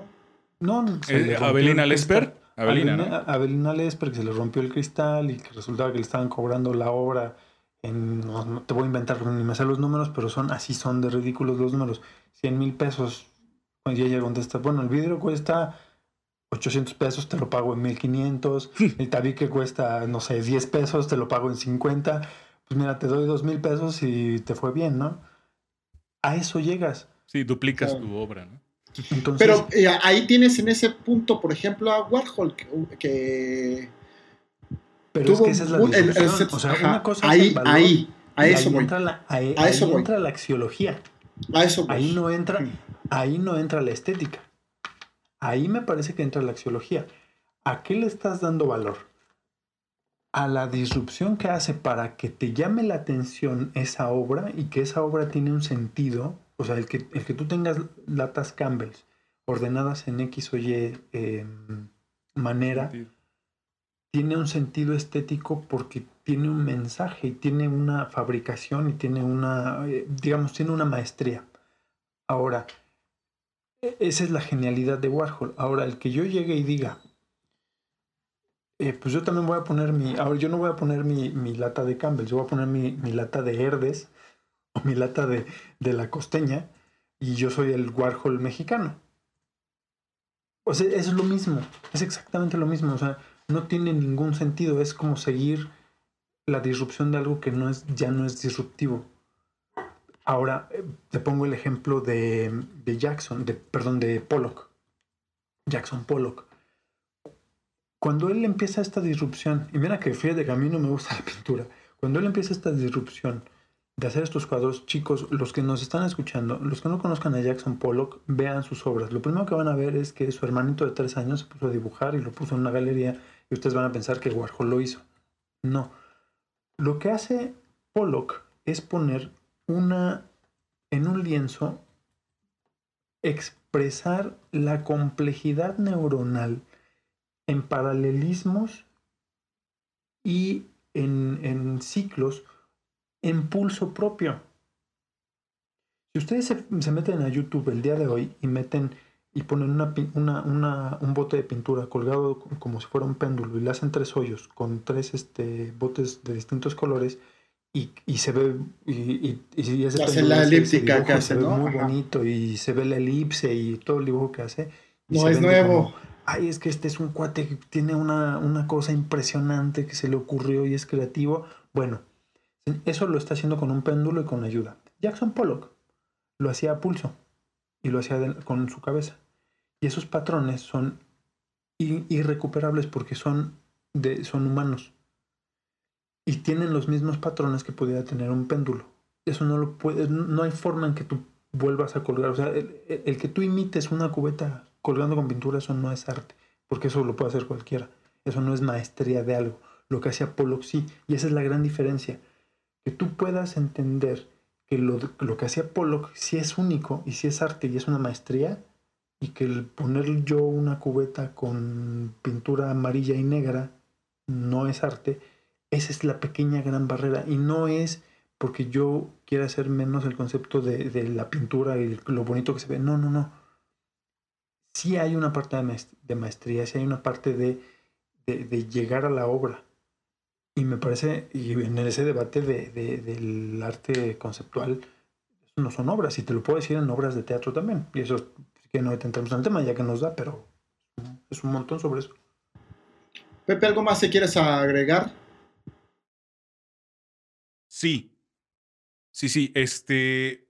No, Eh, Abelina el Lesper. Abelina, Abelina, ¿no? Abelina Lesper, que se le rompió el cristal y que resultaba que le estaban cobrando la obra en, no, no te voy a inventar porque ni me sé los números, pero son así son de ridículos los números. 100 mil pesos. Ya ella contesta, bueno, el vidrio cuesta 800 pesos, te lo pago en 1500. el tabique cuesta, no sé, 10 pesos, te lo pago en 50. Pues mira, te doy 2 mil pesos y te fue bien, ¿no? A eso llegas. Sí, duplicas tu obra, ¿no? Entonces, Pero eh, ahí tienes en ese punto, por ejemplo, a Warhol, que, que pero es que esa es la un- el- el discusión. set- O sea, ajá, una cosa es ahí, el valor ahí, a y eso ahí voy, entra la, ahí, A eso ahí voy. entra la axiología. a eso voy. Ahí no entra, ahí no entra la estética. Ahí me parece que entra la axiología. ¿A qué le estás dando valor? A la disrupción que hace para que te llame la atención esa obra y que esa obra tiene un sentido. O sea, el que, el que tú tengas latas Campbell's ordenadas en X o Y eh, manera, tiene un sentido estético porque tiene un mensaje y tiene una fabricación y tiene una, eh, digamos, tiene una maestría. Ahora, esa es la genialidad de Warhol. Ahora, el que yo llegue y diga, eh, pues yo también voy a poner mi, ahora yo no voy a poner mi, mi lata de Campbell, yo voy a poner mi, mi lata de Herdes [LAUGHS] o mi lata de, de la costeña y yo soy el Warhol mexicano. O sea, es lo mismo, es exactamente lo mismo. O sea, no tiene ningún sentido. Es como seguir la disrupción de algo que no es, ya no es disruptivo. Ahora, eh, te pongo el ejemplo de, Jackson, de, perdón, de Pollock. Jackson Pollock. Cuando él empieza esta disrupción, y mira que fíjate que a mí no me gusta la pintura, cuando él empieza esta disrupción de hacer estos cuadros, chicos, los que nos están escuchando, los que no conozcan a Jackson Pollock, vean sus obras. Lo primero que van a ver es que su hermanito de tres años se puso a dibujar y lo puso en una galería y ustedes van a pensar que Warhol lo hizo. No. Lo que hace Pollock es poner una en un lienzo expresar la complejidad neuronal en paralelismos y en, en ciclos en pulso propio. Si ustedes se, meten a YouTube el día de hoy y meten y ponen una, una- un bote de pintura colgado co- como si fuera un péndulo y le hacen tres hoyos con tres este, botes de distintos colores y, y se ve y, y, y ese Hace la elíptica que hace, se ve ¿no? muy Ajá. bonito y se ve la elipse y todo el dibujo que hace No es nuevo. como, ay es que este es un cuate que tiene una, una cosa impresionante que se le ocurrió y es creativo bueno eso lo está haciendo con un péndulo y con ayuda. Jackson Pollock lo hacía a pulso y lo hacía de- con su cabeza. Y esos patrones son irrecuperables porque son, de, son humanos. Y tienen los mismos patrones que pudiera tener un péndulo. Eso no lo puedes, no hay forma en que tú vuelvas a colgar. O sea, el, el- el que tú imites una cubeta colgando con pintura, eso no es arte, porque eso lo puede hacer cualquiera. Eso no es maestría de algo. Lo que hacía Pollock sí, y esa es la gran diferencia que tú puedas entender que lo, lo que hacía Pollock sí es único y sí es arte y es una maestría y que el poner yo una cubeta con pintura amarilla y negra no es arte, esa es la pequeña gran barrera y no es porque yo quiera hacer menos el concepto de, la pintura y lo bonito que se ve, no, no, no. Sí hay una parte de maest- de maestría, sí hay una parte de, llegar a la obra. Y me parece, y en ese debate de, de- del arte conceptual, no son obras, y te lo puedo decir en obras de teatro también. Y eso, que no entramos en el tema ya que nos da, pero es un montón sobre eso. Pepe, ¿algo más que quieres agregar? Sí. Sí, sí. Este.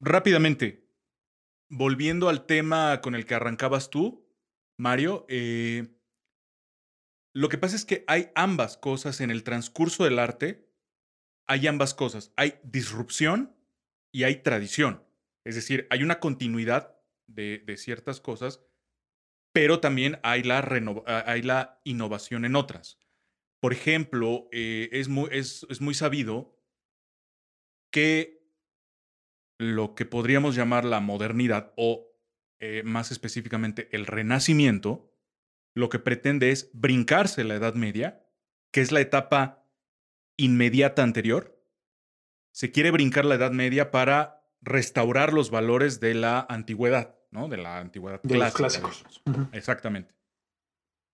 Rápidamente. Volviendo al tema con el que arrancabas tú, Mario. eh, lo que pasa es que hay ambas cosas en el transcurso del arte. Hay ambas cosas. Hay disrupción y hay tradición. Es decir, hay una continuidad de, ciertas cosas, pero también hay la, ah, hay la innovación en otras. por ejemplo, eh, es muy sabido que lo que podríamos llamar la modernidad o eh, más específicamente el renacimiento, lo que pretende es brincarse la Edad Media, que es la etapa inmediata anterior. Se quiere brincar la Edad Media para restaurar los valores de la antigüedad, ¿no? De la antigüedad De los clásica, clásicos. digamos. Exactamente.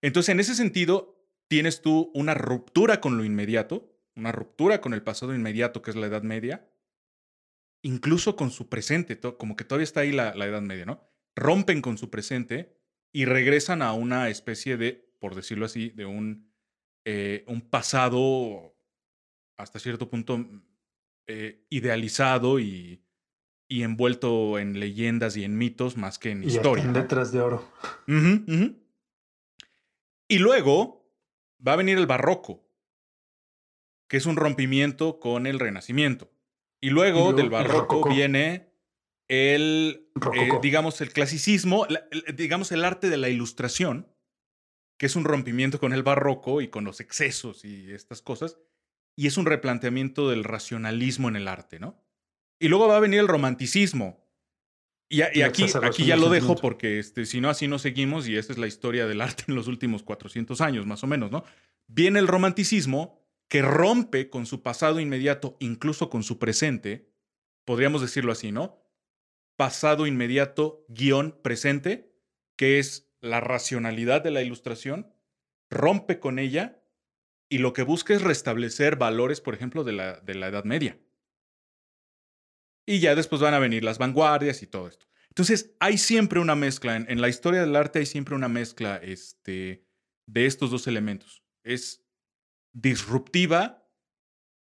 Entonces, en ese sentido, tienes tú una ruptura con lo inmediato, una ruptura con el pasado inmediato, que es la Edad Media, incluso con su presente, como que todavía está ahí la, la Edad Media, ¿no? Rompen con su presente y regresan a una especie de, por decirlo así, de un, eh, un pasado hasta cierto punto mm, eh, idealizado y, y envuelto en leyendas y en mitos más que en Y historia. en letras de oro. Y luego va a venir el barroco, que es un rompimiento con el renacimiento. Y luego luego del el barroco viene el, eh, digamos, el clasicismo, la- el- digamos, el arte de la ilustración, que es un rompimiento con el barroco y con los excesos y estas cosas, y es un replanteamiento del racionalismo en el arte, ¿no? Y luego va a venir el romanticismo. Y, a- y Y aquí, aquí ya lo dejo porque este, si no, así no seguimos y esa es la historia del arte en los últimos 400 años, más o menos, ¿no? Viene el romanticismo que rompe con su pasado inmediato, incluso con su presente, podríamos decirlo así, ¿no? Pasado inmediato, guion presente, que es la racionalidad de la ilustración, rompe con ella y lo que busca es restablecer valores, por ejemplo, de la, de la Edad Media. Y ya después van a venir las vanguardias y todo esto. Entonces, hay siempre una mezcla. En, en la historia del arte hay siempre una mezcla este, de estos dos elementos. Es disruptiva,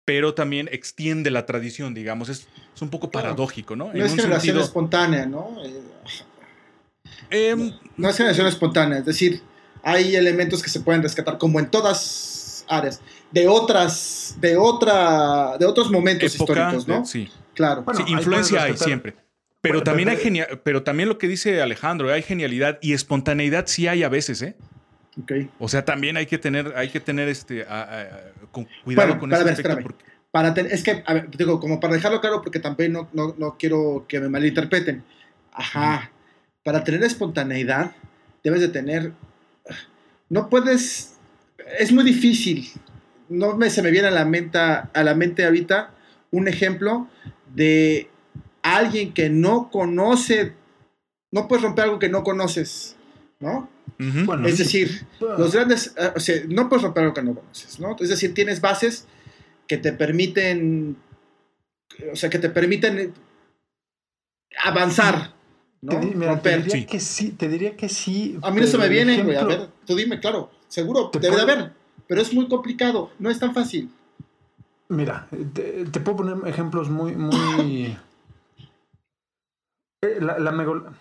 pero también extiende la tradición, digamos. Es, es un poco paradójico, ¿no? No es generación espontánea, ¿no? Eh, em, no es generación espontánea, es decir, hay elementos que se pueden rescatar como en todas áreas, de otras, de otra, de otros momentos época, históricos, ¿no? de- sí. Claro. Bueno, Sí, ahí influencia hay siempre. Pero Bueno, también hay pero- genia- pero también lo que dice Alejandro, hay genialidad y espontaneidad sí hay a veces, ¿eh? Ok. O sea, también hay que tener, hay que tener este a- a- a- con cuidado Bueno, con ese ver, aspecto espérame. porque- Para ten- es que, a ver, digo, como para dejarlo claro, porque también no, no, no quiero que me malinterpreten. Ajá. Para tener espontaneidad, debes de tener. No puedes. Es muy difícil. No me, se me viene a la, mente, a la mente ahorita un ejemplo de alguien que no conoce. No puedes romper algo que no conoces, ¿no? Bueno, Es decir, los grandes, eh, o sea, no puedes romper algo que no conoces, ¿no? Es decir, tienes bases que te permiten, o sea, que te permiten avanzar, ¿no? Te, di- mira, te Romper. diría Sí. que sí, te diría que sí. A mí no se me viene, güey, a ejemplo- ver, tú dime, claro, seguro, Te debe de puedo- haber, pero es muy complicado, no es tan fácil. Mira, te, te puedo poner ejemplos muy, muy. [COUGHS] Eh, La, la megol-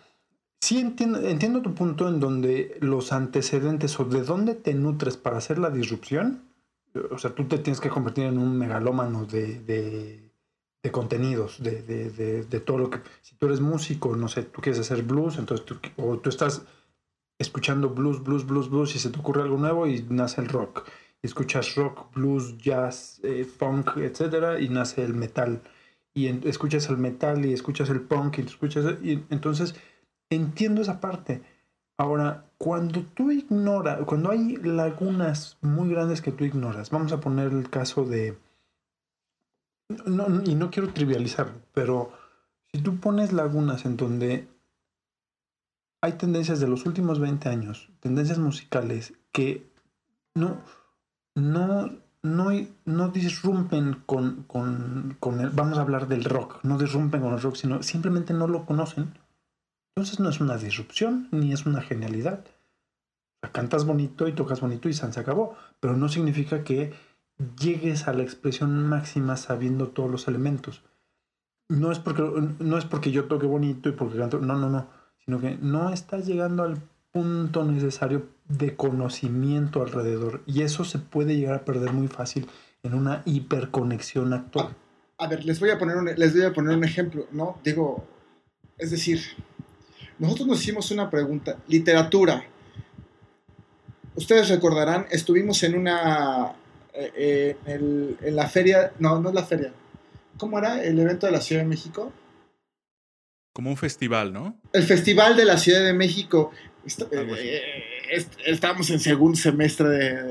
Sí entiendo, entiendo tu punto en donde los antecedentes o de dónde te nutres para hacer la disrupción, o sea, tú te tienes que convertir en un megalómano de, de, de contenidos, de, de, de, de todo lo que... Si tú eres músico, no sé, tú quieres hacer blues, entonces tú, o tú estás escuchando blues, blues, blues, blues y se te ocurre algo nuevo y nace el rock. Y escuchas rock, blues, jazz, eh, funk, etcétera, y nace el metal. Y escuchas el metal y escuchas el punk y escuchas. Y entonces entiendo esa parte. Ahora, cuando tú ignoras, cuando hay lagunas muy grandes que tú ignoras, vamos a poner el caso de. No, y no quiero trivializar, pero si tú pones lagunas en donde hay tendencias de los últimos 20 años, tendencias musicales que no, no, no, no disrumpen con, con, con el, vamos a hablar del rock, no disrumpen con el rock, sino simplemente no lo conocen. Entonces no es una disrupción ni es una genialidad. Cantas bonito y tocas bonito y se acabó, pero no significa que llegues a la expresión máxima sabiendo todos los elementos. No es porque, no es porque yo toque bonito y porque canto, no, no, no, sino que no estás llegando al punto necesario de conocimiento alrededor y eso se puede llegar a perder muy fácil en una hiperconexión actual. A ver, les voy a poner un, les voy a poner un ejemplo, ¿no? Digo, es decir, nosotros nos hicimos una pregunta, literatura. Ustedes recordarán, estuvimos en una eh, eh, en, el- en la feria, no, no es la feria. ¿Cómo era el evento de la Ciudad de México? Como un festival, ¿no? El Festival de la Ciudad de México. Est- Algo así. eh, est- estábamos en segundo semestre de,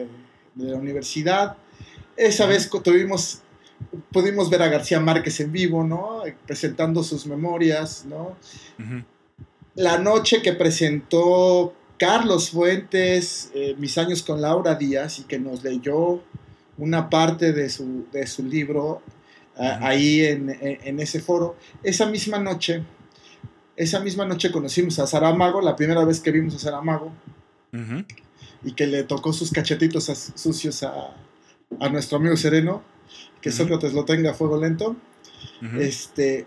de la universidad. Esa vez tuvimos, pudimos ver a García Márquez en vivo, ¿no? Presentando sus memorias, ¿no? Ujú. La noche que presentó Carlos Fuentes, eh, Mis años con Laura Díaz, y que nos leyó una parte de su, de su libro ah, ahí en, en- ese foro. Esa misma noche, esa misma noche conocimos a Saramago, la primera vez que vimos a Saramago, y que le tocó sus cachetitos sucios a, a nuestro amigo Sereno, que Ujú. Sócrates lo tenga a fuego lento. Este,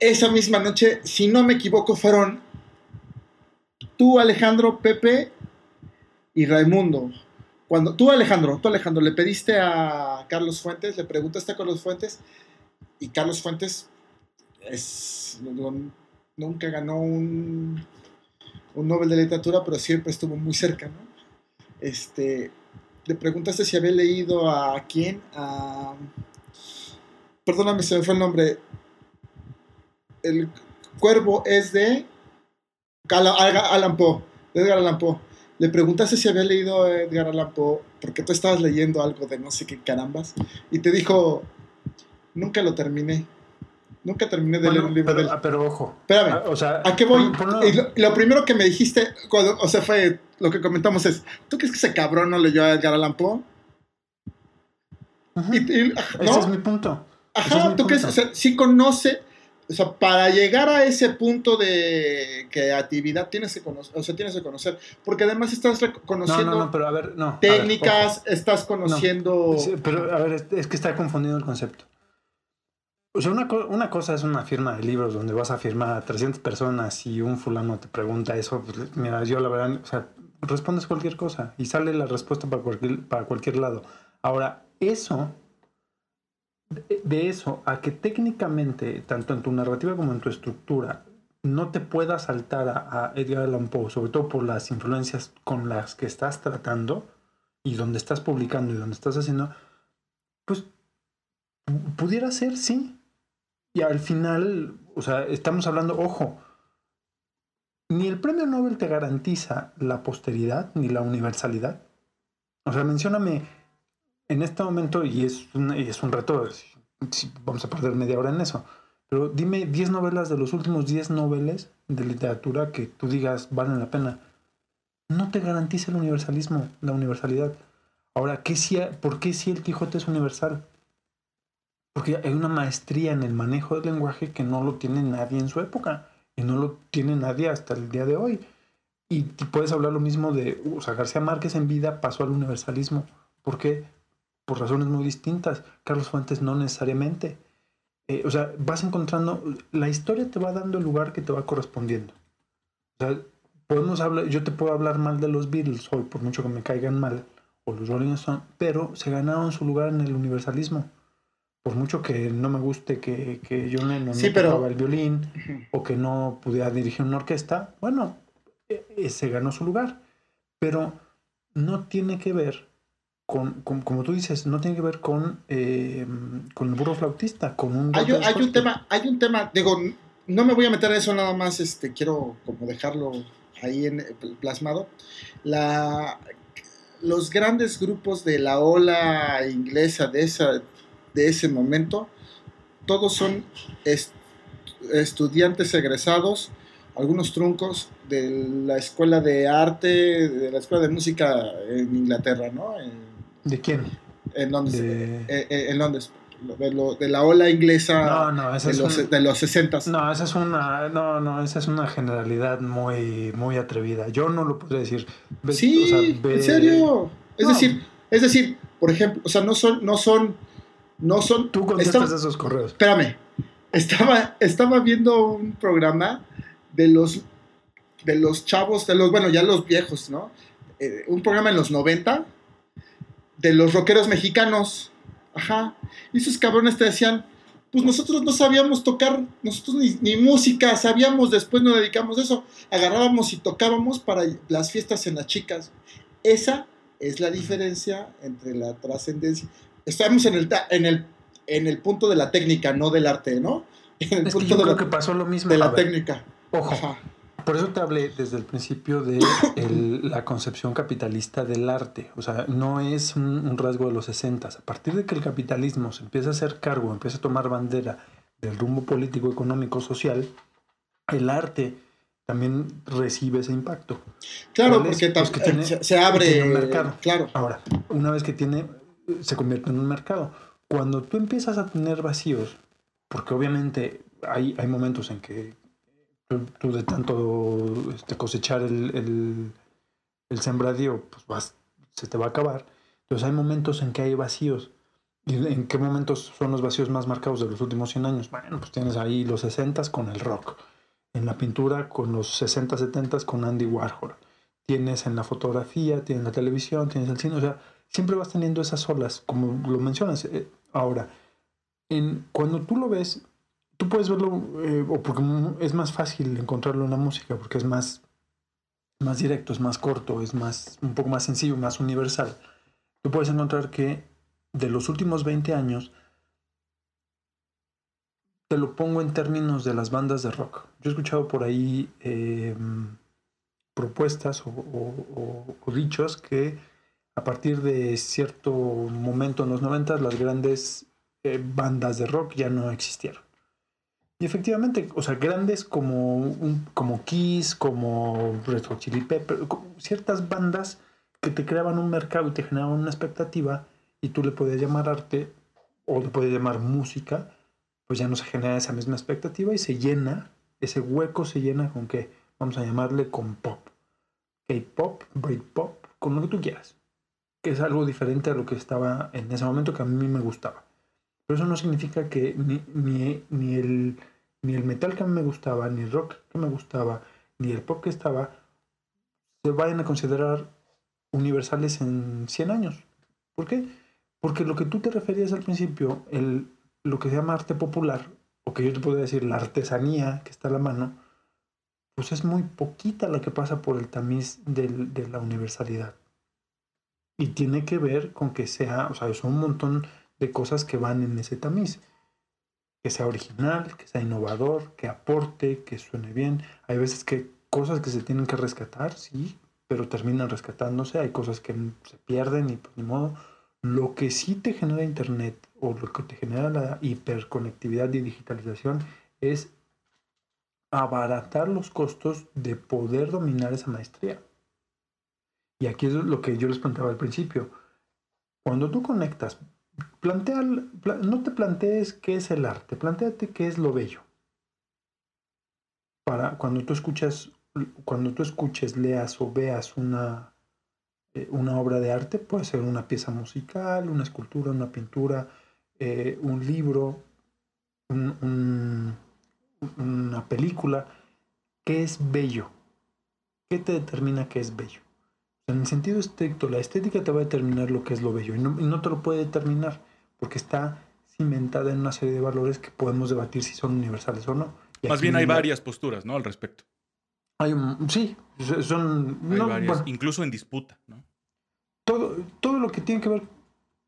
esa misma noche, si no me equivoco, fueron tú, Alejandro, Pepe y Raimundo. Cuando tú, Alejandro, tú, Alejandro, le pediste a Carlos Fuentes, le preguntaste a Carlos Fuentes, y Carlos Fuentes es, nunca ganó un, un Nobel de Literatura, pero siempre estuvo muy cerca, ¿no? Este, le preguntaste si había leído a quién, a perdóname, se me fue el nombre. El cuervo es de Ala- Ala- Allan Poe, de Edgar Allan Poe. Le preguntaste si había leído a Edgar Allan Poe, porque tú estabas leyendo algo de no sé qué carambas, y te dijo, nunca lo terminé. Nunca terminé de leer Bueno, un libro de pero, él. ah, pero ojo. Espérame. Ah, O sea, ¿A qué voy? pon- ponlo- Y lo, lo primero que me dijiste, cuando, o sea, fue lo que comentamos es, ¿tú crees que ese cabrón no leyó a Edgar Allan Poe? Ujú. Y- y- Ese ¿no? es mi punto. Ese Ajá, es tú crees, punto. o sea, sí conoce, o sea, para llegar a ese punto de creatividad tienes que conocer, o sea, tienes que conocer, porque además estás rec- No, conociendo no, no, pero a ver, a ver, técnicas, estás conociendo... Sí, pero a ver, es, que está confundido el concepto. O sea, una, una cosa es una firma de libros donde vas a firmar a 300 personas y un fulano te pregunta eso. pues, mira, yo la verdad, o sea, respondes cualquier cosa y sale la respuesta para cualquier, para cualquier lado. Ahora, eso, de, eso a que técnicamente, tanto en tu narrativa como en tu estructura, no te puedas saltar a, Edgar Allan Poe, sobre todo por las influencias con las que estás tratando y donde estás publicando y donde estás haciendo, pues pu- pudiera ser, sí. Y al final, o sea, estamos hablando, ojo, ni el premio Nobel te garantiza la posteridad ni la universalidad. O sea, mencióname en este momento, y es un, es un reto, si- vamos a perder media hora en eso, pero dime 10 novelas de los últimos 10 noveles de literatura que tú digas valen la pena. No te garantiza el universalismo, la universalidad. Ahora, ¿qué si, ¿por qué si el Quijote es universal? Porque hay una maestría en el manejo del lenguaje que no lo tiene nadie en su época y no lo tiene nadie hasta el día de hoy. Y puedes hablar lo mismo de, o García Márquez en vida pasó al universalismo. ¿Por qué? Por razones muy distintas. Carlos Fuentes no necesariamente. Eh, o sea, vas encontrando, la historia te va dando el lugar que te va correspondiendo. O sea, podemos hablar, yo te puedo hablar mal de los Beatles hoy, por mucho que me caigan mal, o los Rolling Stones, pero se ganaron su lugar en el universalismo. Por mucho que no me guste que, que John Lennon Sí, no pero- tocaba el violín o que no pudiera dirigir una orquesta, bueno, eh, eh, se ganó su lugar. Pero no tiene que ver con, con- como tú dices, no tiene que ver con, eh, con el burro flautista, con un... Hay, hay un tema, hay un tema, digo, no me voy a meter a eso nada más, este, quiero como dejarlo ahí en, plasmado. La, los grandes grupos de la ola inglesa de, esa, de ese momento, todos son est- estudiantes egresados, algunos truncos de la escuela de arte, de la escuela de música en Inglaterra, ¿no? En, ¿De quién? en Londres. De- eh, eh, en Londres. De, lo- de la ola inglesa No, no, esa de, es los, un- de los 60 No, esa es una, no, no, esa es una generalidad muy, muy atrevida. Yo no lo podría decir. Sí, o sea, ve- en serio. Es No. decir, es decir, por ejemplo, o sea, no son, no son, no son. Tú contestas estaba- esos correos. espérame, estaba, estaba viendo un programa de los, de los chavos, de los, bueno, ya los viejos, ¿no? Eh, un programa en los 90 de los rockeros mexicanos. Ajá. Y esos cabrones te decían, pues nosotros no sabíamos tocar, nosotros ni, ni música sabíamos, después nos dedicamos a eso. Agarrábamos y tocábamos para las fiestas en las chicas. Esa es la diferencia entre la trascendencia. Estamos en el, en, el, en el punto de la técnica, no del arte, ¿no? En el Es que punto yo de creo la, que pasó lo mismo. de la técnica. Ojo, Ajá. Por eso te hablé desde el principio de el- la concepción capitalista del arte. O sea, no es un, un rasgo de los 60. A partir de que el capitalismo se empieza a hacer cargo, empieza a tomar bandera del rumbo político, económico, social, el arte también recibe ese impacto. Claro, porque Pues que tiene- se, se abre. tiene un mercado. Claro. Ahora, una vez que tiene, se convierte en un mercado. Cuando tú empiezas a tener vacíos, porque obviamente hay, hay momentos en que tú, tú de tanto este, cosechar el, el, el sembradío, pues vas, se te va a acabar. Entonces hay momentos en que hay vacíos. ¿Y en qué momentos son los vacíos más marcados de los últimos 100 años? Bueno, pues tienes ahí los 60 con el rock. En la pintura con los 60, 70 con Andy Warhol. Tienes en la fotografía, tienes en la televisión, tienes el cine. O sea, siempre vas teniendo esas olas, como lo mencionas. Eh, Ahora, en, cuando tú lo ves, tú puedes verlo, eh, o porque es más fácil encontrarlo en la música, porque es más, más directo, es más corto, es más, un poco más sencillo, más universal. Tú puedes encontrar que de los últimos 20 años, te lo pongo en términos de las bandas de rock. Yo he escuchado por ahí eh, propuestas o dichos que a partir de cierto momento en los 90 las grandes eh, bandas de rock ya no existieron. Y efectivamente, o sea, grandes como, como Kiss, como Red Hot Chili Pepper, como ciertas bandas que te creaban un mercado y te generaban una expectativa y tú le podías llamar arte o le podías llamar música, pues ya no se genera esa misma expectativa y se llena, ese hueco se llena con que vamos a llamarle con pop. K-pop, Britpop, con lo que tú quieras. Que es algo diferente a lo que estaba en ese momento que a mí me gustaba. Pero eso no significa que ni, ni, ni el, ni el metal que a mí me gustaba, ni el rock que me gustaba, ni el pop que estaba, se vayan a considerar universales en 100 años. ¿Por qué? Porque lo que tú te referías al principio, el, lo que se llama arte popular, o que yo te podría decir la artesanía que está a la mano, pues es muy poquita la que pasa por el tamiz de la universalidad. Y tiene que ver con que sea, o sea, son un montón de cosas que van en ese tamiz. Que sea original, que sea innovador, que aporte, que suene bien. Hay veces que cosas que se tienen que rescatar, sí, pero terminan rescatándose. Hay cosas que se pierden y pues ni modo. Lo que sí te genera Internet o lo que te genera la hiperconectividad y digitalización es abaratar los costos de poder dominar esa maestría. Y aquí es lo que yo les planteaba al principio. Cuando tú conectas, plantea, pla- no te plantees qué es el arte, planteate qué es lo bello. Para cuando tú escuchas, cuando tú escuches, leas o veas una, eh, una obra de arte, puede ser una pieza musical, una escultura, una pintura, eh, un libro, un- un- una película, ¿qué es bello? ¿Qué te determina qué es bello? En el sentido estricto, la estética te va a determinar lo que es lo bello y no, y no te lo puede determinar porque está cimentada en una serie de valores que podemos debatir si son universales o no. Y Más bien hay no- varias posturas, ¿no? Al respecto. hay sí, son... Hay no, varias, bueno, incluso en disputa, ¿no? todo, todo lo que tiene que ver,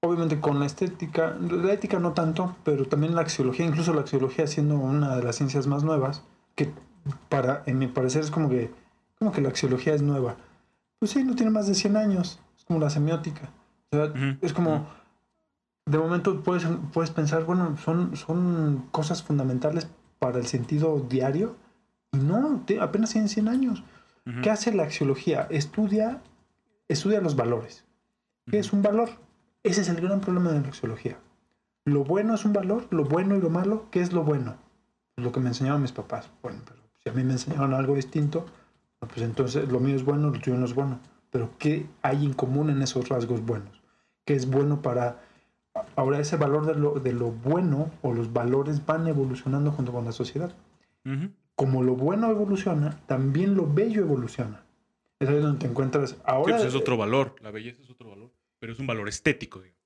obviamente, con la estética, la ética no tanto, pero también la axiología, incluso la axiología siendo una de las ciencias más nuevas, que para, en mi parecer es como que, como que la axiología es nueva. Pues sí, no tiene más de 100 años, es como la semiótica. O sea, es como, de momento puedes, puedes pensar, bueno, son, son cosas fundamentales para el sentido diario, y no, te- apenas tienen 100 años. Ujú. ¿Qué hace la axiología? Estudia, estudia los valores. ¿Qué es un valor? Ese es el gran problema de la axiología. Lo bueno es un valor, lo bueno y lo malo, ¿qué es lo bueno? Lo que me enseñaron mis papás. Bueno, pero si a mí me enseñaron algo distinto, pues entonces lo mío es bueno, lo tuyo no es bueno. Pero ¿qué hay en común en esos rasgos buenos? ¿Qué es bueno para... Ahora ese valor de lo, de lo bueno o los valores van evolucionando junto con la sociedad como lo bueno evoluciona, también lo bello evoluciona. Es ahí donde te encuentras. Sí, Ahora, pues es otro valor. La belleza es otro valor. Pero es un valor estético, digo.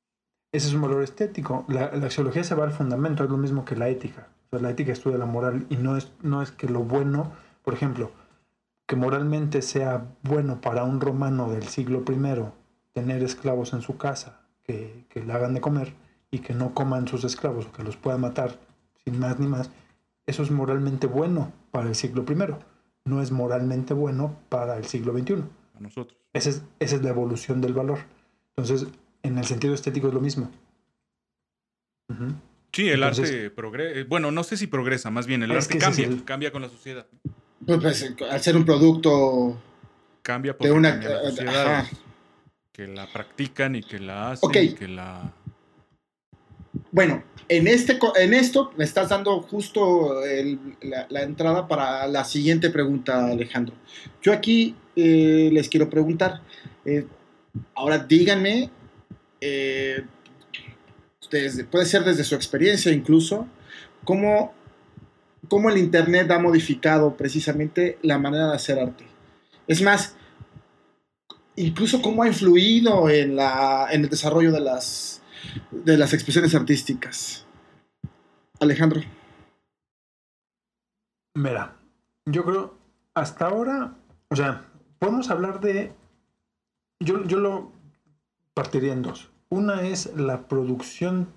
ese es un valor estético. La, la axiología se va al fundamento, es lo mismo que la ética. O sea, la ética estudia la moral y no es, no es que lo bueno, por ejemplo, que moralmente sea bueno para un romano del siglo I, tener esclavos en su casa que, que le hagan de comer y que no coman sus esclavos o que los pueda matar sin más ni más, eso es moralmente bueno para el siglo I. No es moralmente bueno para el siglo XXI. A nosotros. Esa es, esa es la evolución del valor. Entonces, en el sentido estético es lo mismo. Sí, el Entonces- arte progresa. Bueno, no sé si progresa, más bien el arte cambia, el- cambia con la sociedad. Pues, pues, al ser un producto Cambia porque de una... ajá. sociedad. Que la practican y que la hacen Ok. y que la... Bueno, en, este, en esto me estás dando justo el- la, la entrada para la siguiente pregunta, Alejandro. Yo aquí eh, les quiero preguntar, eh, ahora díganme, eh, desde- puede ser desde su experiencia incluso, cómo, cómo el Internet ha modificado precisamente la manera de hacer arte. Es más, incluso cómo ha influido en, la, en el desarrollo de las, de las expresiones artísticas. Alejandro. Mira, yo creo, hasta ahora, o sea, podemos hablar de, yo, yo lo partiría en dos. Una es la producción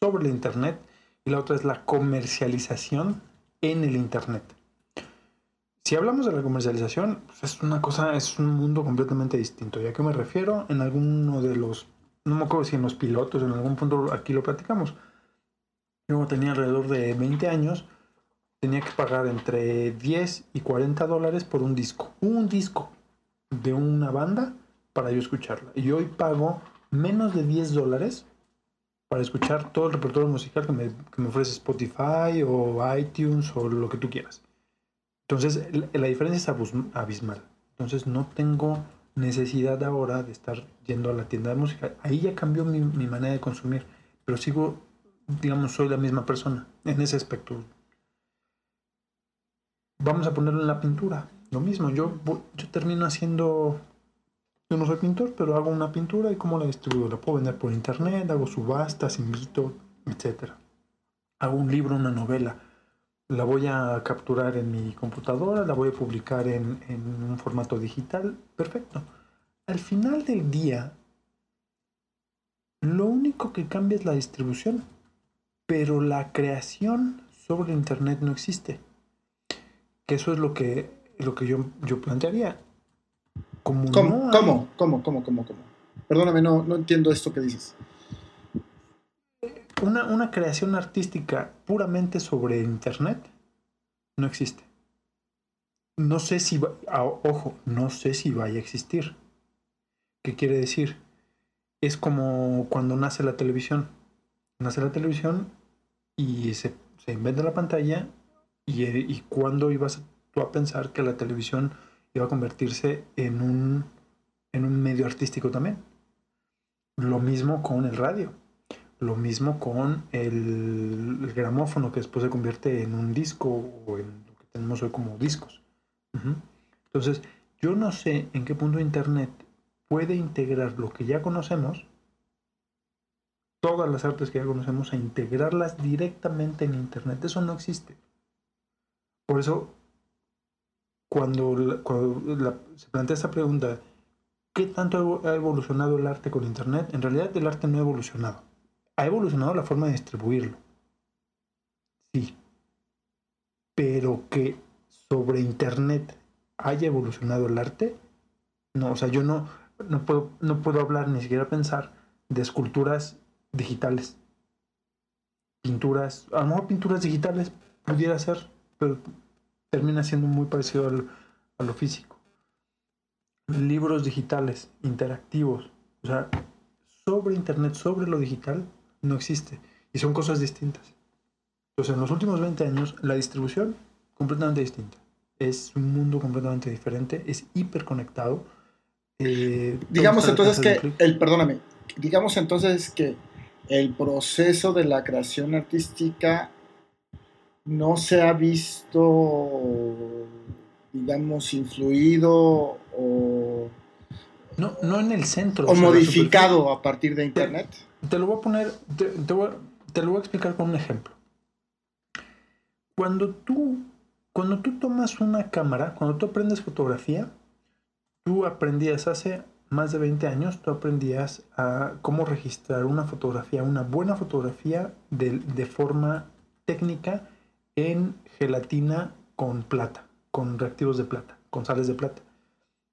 sobre el Internet y la otra es la comercialización en el Internet. Si hablamos de la comercialización, pues es una cosa, es un mundo completamente distinto. ¿Y a qué me refiero? En alguno de los, no me acuerdo si en los pilotos, en algún punto aquí lo platicamos. Yo tenía alrededor de 20 años, tenía que pagar entre 10 y 40 dólares por un disco. Un disco de una banda para yo escucharla. Y hoy pago menos de 10 dólares para escuchar todo el repertorio musical que me, que me ofrece Spotify o iTunes o lo que tú quieras. Entonces, la, diferencia es abismal. Entonces, no tengo necesidad ahora de estar yendo a la tienda de música. Ahí ya cambió mi, mi manera de consumir, pero sigo, digamos, soy la misma persona en ese aspecto. Vamos a ponerlo en la pintura. Lo mismo, yo, yo termino haciendo yo no soy pintor, pero hago una pintura y cómo la distribuyo. La puedo vender por internet, hago subastas, invito, etc. Hago un libro, una novela. La voy a capturar en mi computadora, la voy a publicar en, en un formato digital. Perfecto. Al final del día, lo único que cambia es la distribución, pero la creación sobre internet no existe. Que eso es lo que, lo que yo, yo plantearía. Como ¿Cómo? no ¿Cómo? ¿Cómo? ¿Cómo? ¿Cómo? ¿Cómo? Perdóname, no, no entiendo esto que dices. una, una creación artística puramente sobre internet no existe. No sé si, va- ah, ojo, no sé si vaya a existir. ¿Qué quiere decir? Es como cuando nace la televisión. Nace la televisión y se, se inventa la pantalla y, y cuándo ibas tú a pensar que la televisión iba a convertirse en un, en un medio artístico también. Lo mismo con el radio. Lo mismo con el, gramófono que después se convierte en un disco o en lo que tenemos hoy como discos. Entonces, yo no sé en qué punto Internet puede integrar lo que ya conocemos, todas las artes que ya conocemos, a integrarlas directamente en Internet. Eso no existe. Por eso, cuando, se plantea esta pregunta, ¿qué tanto ha evolucionado el arte con Internet? En realidad el arte no ha evolucionado. Ha evolucionado la forma de distribuirlo. Sí. Pero que sobre Internet haya evolucionado el arte, no, o sea, yo no, no, puedo, no puedo hablar ni siquiera pensar de esculturas digitales. Pinturas, a lo mejor pinturas digitales pudiera ser, pero termina siendo muy parecido al- a lo físico. Libros digitales, interactivos, o sea, sobre Internet, sobre lo digital, no existe. Y son cosas distintas. Entonces, en los últimos 20 años, la distribución completamente distinta. Es un mundo completamente diferente, es hiperconectado. Eh, Digamos entonces que, el, perdóname, digamos entonces que el proceso de la creación artística no se ha visto, digamos, influido o, No, no en el centro. o o sea, la modificado a partir de Internet. Te lo voy a poner, te, te voy a- te lo voy a explicar con un ejemplo. Cuando tú, cuando tú tomas una cámara, cuando tú aprendes fotografía, tú aprendías hace más de 20 años, tú aprendías a cómo registrar una fotografía, una buena fotografía de, de forma técnica en gelatina con plata, con reactivos de plata, con sales de plata.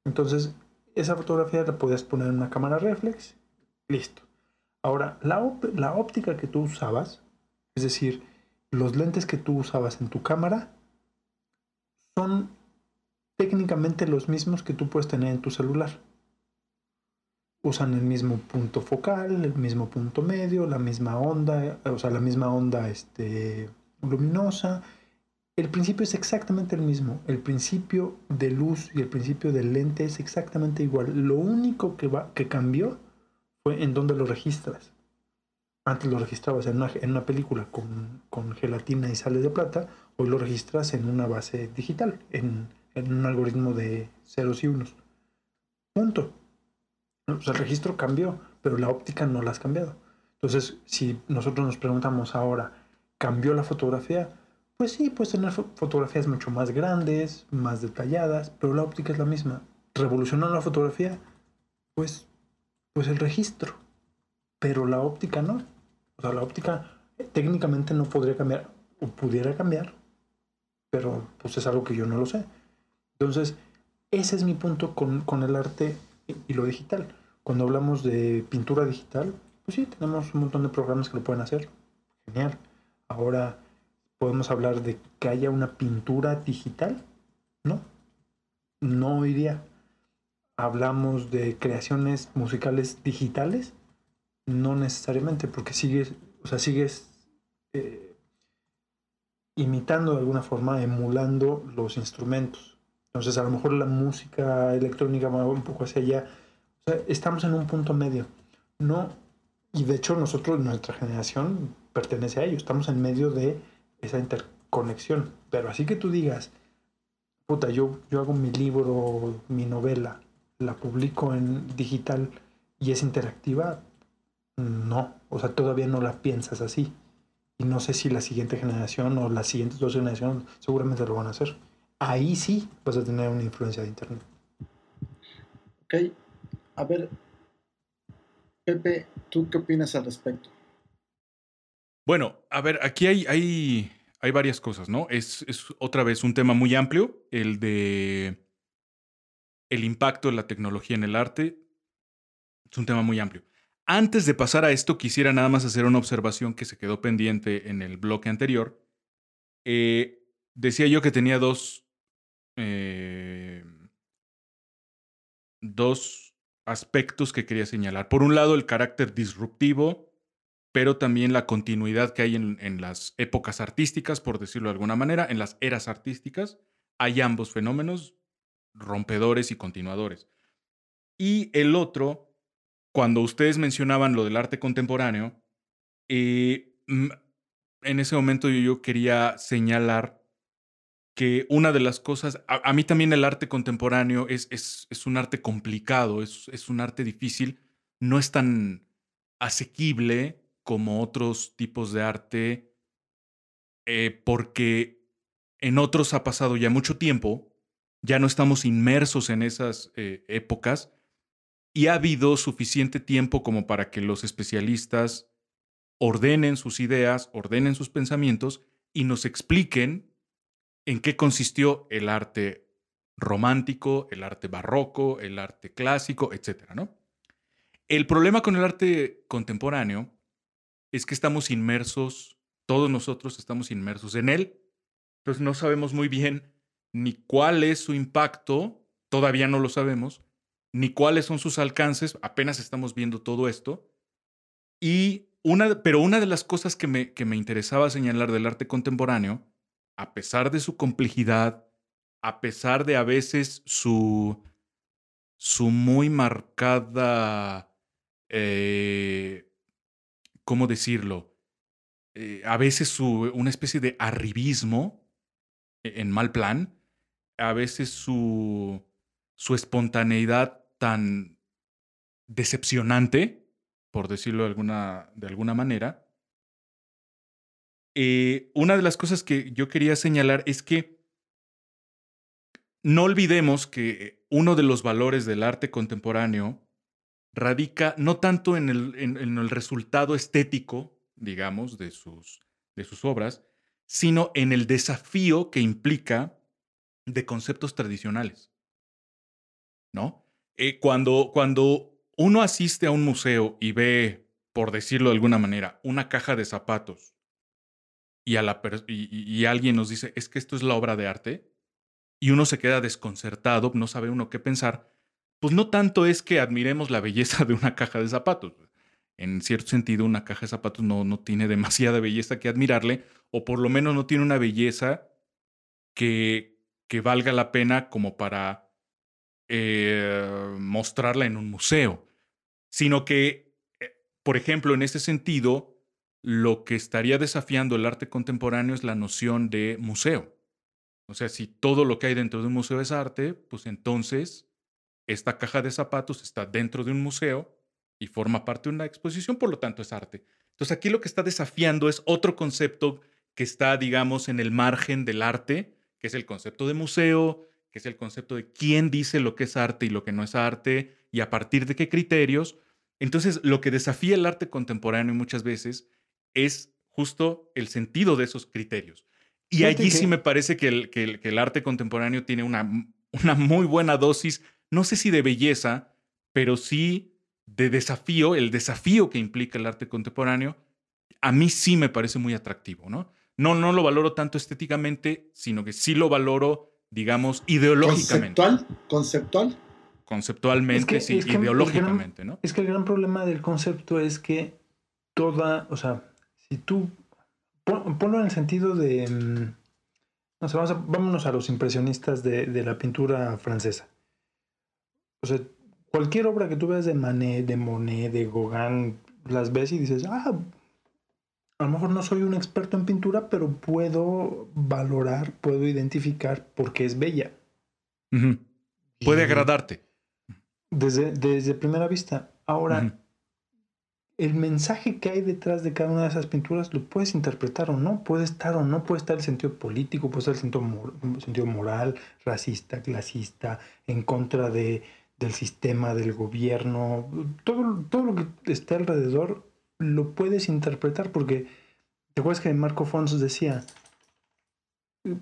Entonces, esa fotografía la podías poner en una cámara reflex, listo. Ahora, la, la óptica que tú usabas, es decir, los lentes que tú usabas en tu cámara, son técnicamente los mismos que tú puedes tener en tu celular. Usan el mismo punto focal, el mismo punto medio, la misma onda, o sea, la misma onda este, luminosa. El principio es exactamente el mismo. El principio de luz y el principio del lente es exactamente igual. Lo único que, va, que cambió fue en dónde lo registras. Antes lo registrabas en una, en una película con, con gelatina y sales de plata, hoy lo registras en una base digital, en, en un algoritmo de ceros y unos. Punto. El registro cambió, pero la óptica no la has cambiado. Entonces, si nosotros nos preguntamos ahora, ¿cambió la fotografía? Pues sí, puedes tener fo- fotografías mucho más grandes, más detalladas, pero la óptica es la misma. ¿Revolucionó la fotografía? Pues, pues el registro. Pero la óptica no. O sea, la óptica eh, técnicamente no podría cambiar, o pudiera cambiar, pero pues es algo que yo no lo sé. Entonces, ese es mi punto con, con el arte y lo digital. Cuando hablamos de pintura digital, pues sí, tenemos un montón de programas que lo pueden hacer. Genial. Ahora, ¿podemos hablar de que haya una pintura digital? No. No iría. Hablamos de creaciones musicales digitales. No necesariamente, porque sigues, o sea, sigues eh, imitando de alguna forma, emulando los instrumentos. Entonces, a lo mejor la música electrónica va un poco hacia allá. O sea, estamos en un punto medio. No, y de hecho nosotros, nuestra generación pertenece a ello. Estamos en medio de esa interconexión. Pero así que tú digas, puta, yo, yo hago mi libro, mi novela, la publico en digital y es interactiva, no. O sea, todavía no la piensas así. Y no sé si la siguiente generación o las siguientes dos generaciones seguramente lo van a hacer. Ahí sí vas a tener una influencia de Internet. Ok. A ver, Pepe, ¿tú qué opinas al respecto? Bueno, a ver, aquí hay, hay, hay varias cosas, ¿no? Es, es otra vez un tema muy amplio, el de el impacto de la tecnología en el arte. Es un tema muy amplio. Antes de pasar a esto, quisiera nada más hacer una observación que se quedó pendiente en el bloque anterior. Eh, decía yo que tenía dos, eh, dos aspectos que quería señalar. Por un lado, el carácter disruptivo, pero también la continuidad que hay en, en las épocas artísticas, por decirlo de alguna manera, en las eras artísticas. Hay ambos fenómenos, rompedores y continuadores. Y el otro, cuando ustedes mencionaban lo del arte contemporáneo, eh, en ese momento yo, yo quería señalar que una de las cosas, a, a mí también el arte contemporáneo es, es, es un arte complicado, es, es, un arte difícil, no es tan asequible como otros tipos de arte, eh, porque en otros ha pasado ya mucho tiempo, ya no estamos inmersos en esas eh, épocas y ha habido suficiente tiempo como para que los especialistas ordenen sus ideas, ordenen sus pensamientos y nos expliquen en qué consistió el arte romántico, el arte barroco, el arte clásico, etc. ¿no? El problema con el arte contemporáneo es que estamos inmersos, todos nosotros estamos inmersos en él, entonces no sabemos muy bien ni cuál es su impacto, todavía no lo sabemos, ni cuáles son sus alcances, apenas estamos viendo todo esto. Y una, pero una de las cosas que me, que me interesaba señalar del arte contemporáneo, a pesar de su complejidad, a pesar de a veces su, su muy marcada, eh, ¿cómo decirlo? Eh, a veces su, una especie de arribismo, en mal plan, a veces su, su espontaneidad tan decepcionante, por decirlo de alguna, de alguna manera, eh, una de las cosas que yo quería señalar es que no olvidemos que uno de los valores del arte contemporáneo radica no tanto en el, en- el resultado estético, digamos, de sus, de sus obras, sino en el desafío que implica de conceptos tradicionales. ¿No? Eh, cuando, cuando uno asiste a un museo y ve, por decirlo de alguna manera, una caja de zapatos y, a la y alguien nos dice, es que esto es la obra de arte, y uno se queda desconcertado, no sabe uno qué pensar, pues no tanto es que admiremos la belleza de una caja de zapatos. En cierto sentido, una caja de zapatos no, no tiene demasiada belleza que admirarle, o por lo menos no tiene una belleza que, que valga la pena como para eh, mostrarla en un museo, sino que, eh, por ejemplo, en ese sentido, lo que estaría desafiando el arte contemporáneo es la noción de museo. O sea, si todo lo que hay dentro de un museo es arte, pues entonces esta caja de zapatos está dentro de un museo y forma parte de una exposición, por lo tanto es arte. Entonces aquí lo que está desafiando es otro concepto que está, digamos, en el margen del arte, que es el concepto de museo, que es el concepto de quién dice lo que es arte y lo que no es arte, y a partir de qué criterios. Entonces, lo que desafía el arte contemporáneo muchas veces es justo el sentido de esos criterios. Y allí sí me parece que el, que el- que el arte contemporáneo tiene una, una muy buena dosis, no sé si de belleza, pero sí de desafío, el desafío que implica el arte contemporáneo, a mí sí me parece muy atractivo, ¿no? No, no lo valoro tanto estéticamente, sino que sí lo valoro, digamos, ideológicamente. ¿Conceptual? ¿Conceptual? Conceptualmente, Es que- sí, es que el ideológicamente, ¿no? Es que el gran problema del concepto es que toda, o sea, si tú pon- ponlo en el sentido de, mm, no sé, vamos a- vámonos a los impresionistas de, de la pintura francesa. O sea, cualquier obra que tú veas de Manet, de Monet, de Gauguin, las ves y dices, ah, a lo mejor no soy un experto en pintura, pero puedo valorar, puedo identificar por qué es bella. Puede Y- agradarte. Desde, desde primera vista. Ahora, el mensaje que hay detrás de cada una de esas pinturas lo puedes interpretar o no, puede estar o no, puede estar el sentido político, puede estar el sentido, mor- sentido moral, racista, clasista, en contra de, del sistema, del gobierno, todo, todo lo que esté alrededor lo puedes interpretar porque te acuerdas que Marco Fons decía,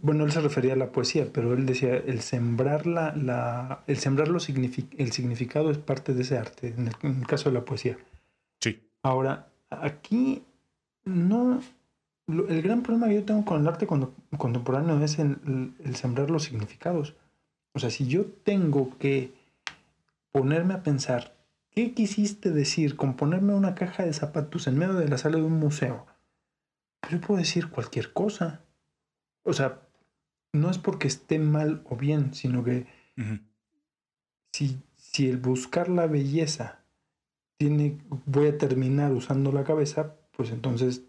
bueno, él se refería a la poesía, pero él decía, el sembrar, la, la- el, sembrar lo signifi- el significado es parte de ese arte, en el, en el caso de la poesía. Sí. Ahora, aquí no... el gran problema que yo tengo con el arte contemporáneo es el, el- el sembrar los significados. O sea, si yo tengo que ponerme a pensar, ¿qué quisiste decir con ponerme una caja de zapatos en medio de la sala de un museo? Pues yo puedo decir cualquier cosa. O sea, no es porque esté mal o bien, sino que si, si el buscar la belleza tiene, voy a terminar usando la cabeza, pues entonces...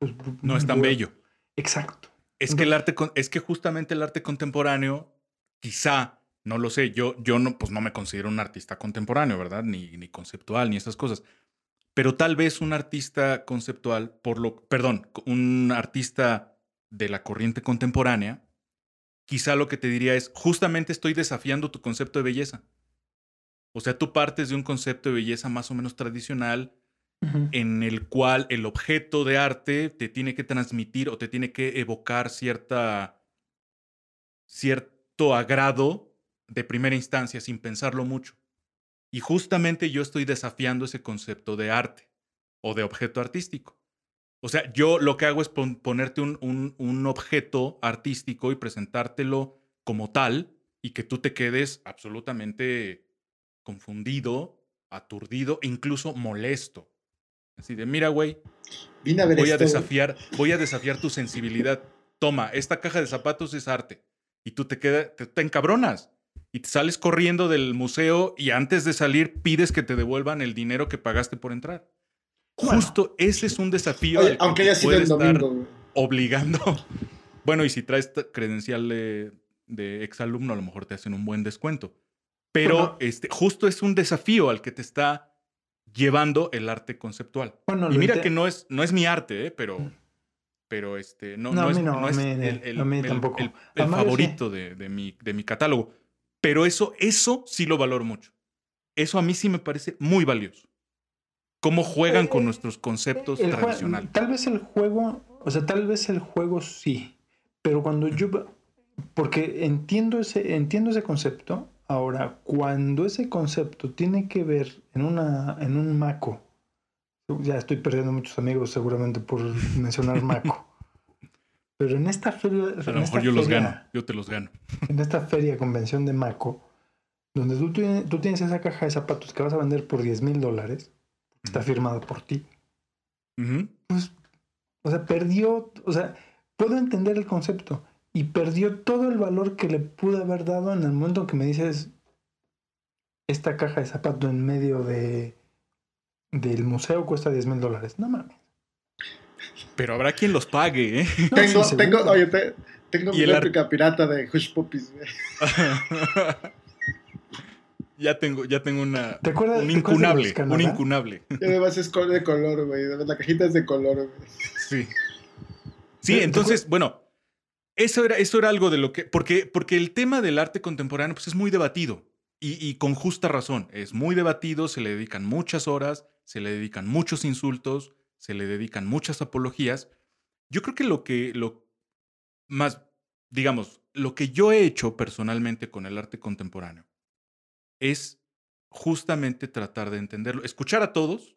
pues, No es tan voy bello. Exacto. Es que el arte, es que justamente el arte contemporáneo, quizá, no lo sé, yo, yo no, pues no me considero un artista contemporáneo, ¿verdad? Ni, ni conceptual, ni esas cosas. Pero tal vez un artista conceptual, por lo, perdón, un artista de la corriente contemporánea, quizá lo que te diría es, justamente estoy desafiando tu concepto de belleza. O sea, tú partes de un concepto de belleza más o menos tradicional, en el cual el objeto de arte te tiene que transmitir o te tiene que evocar cierta, cierto agrado de primera instancia sin pensarlo mucho. Y justamente yo estoy desafiando ese concepto de arte o de objeto artístico. O sea, yo lo que hago es pon- ponerte un, un- un objeto artístico y presentártelo como tal y que tú te quedes absolutamente confundido, aturdido incluso molesto. Así de, mira, güey, voy a esto. desafiar, voy a desafiar tu sensibilidad. Toma, esta caja de zapatos es arte. Y tú te quedas, te, te encabronas. Y te sales corriendo del museo y antes de salir pides que te devuelvan el dinero que pagaste por entrar. Bueno. Justo ese es un desafío Oye, al que aunque haya sido el domingo. obligando. [LAUGHS] Bueno, y si traes credencial de, de exalumno, a lo mejor te hacen un buen descuento. Pero Bueno. este, justo es un desafío al que te está llevando el arte conceptual. Bueno, Y mira que no es, no es mi arte, ¿eh? pero, pero este, no, No, es, no, no es mí- el, el- favorito de, de mi, de mi catálogo. Pero eso, eso sí lo valoro mucho. Eso a mí sí me parece muy valioso. Cómo juegan con Eh, nuestros conceptos El tradicionales. Tal vez el juego, o sea, tal vez el juego sí, pero cuando yo, porque entiendo ese, entiendo ese concepto, ahora, cuando ese concepto tiene que ver en, una, en un maco, ya estoy perdiendo muchos amigos seguramente por mencionar maco, [LAUGHS] pero en esta feria, A en lo esta mejor yo los feria- gano, yo te los gano. en esta feria convención de Maco, donde tú, tienes- tú tienes esa caja de zapatos que vas a vender por 10 mil dólares, está firmado por ti, pues, o sea, perdió, o sea, puedo entender el concepto y perdió todo el valor que le pude haber dado en el momento que me dices esta caja de zapato en medio de del museo cuesta 10 mil dólares. No mames. Pero habrá quien los pague, ¿eh? No, tengo, sí, tengo, seguro. oye, te- tengo mi réplica pirata de Hush Puppies, güey. [LAUGHS] ya tengo, ya tengo una. ¿Te acuerdas- un te incunable, un incunable. Y además es de color, güey. La cajita es de color, güey. Sí. Sí, ¿Te- te entonces, bueno, eso era, eso era algo de lo que. Porque, porque el tema del arte contemporáneo pues, es muy debatido. Y, y con justa razón. Es muy debatido, se le dedican muchas horas, se le dedican muchos insultos, se le dedican muchas apologías. Yo creo que lo que. Lo más, digamos, lo que yo he hecho personalmente con el arte contemporáneo es justamente tratar de entenderlo, escuchar a todos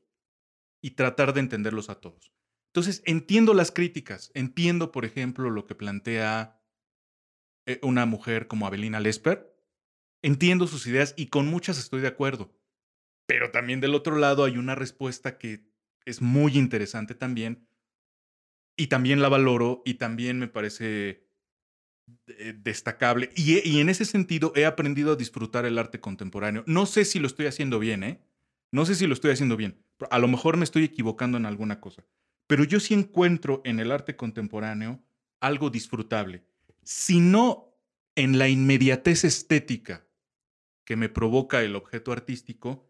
y tratar de entenderlos a todos. Entonces, entiendo las críticas, entiendo, por ejemplo, lo que plantea eh, una mujer como Abelina Lesper, entiendo sus ideas y con muchas estoy de acuerdo, pero también del otro lado hay una respuesta que es muy interesante también y también la valoro y también me parece destacable. Y en ese sentido he aprendido a disfrutar el arte contemporáneo. No sé si lo estoy haciendo bien, ¿eh? No sé si lo estoy haciendo bien. A lo mejor me estoy equivocando en alguna cosa. Pero yo sí encuentro en el arte contemporáneo algo disfrutable. Si no en la inmediatez estética que me provoca el objeto artístico,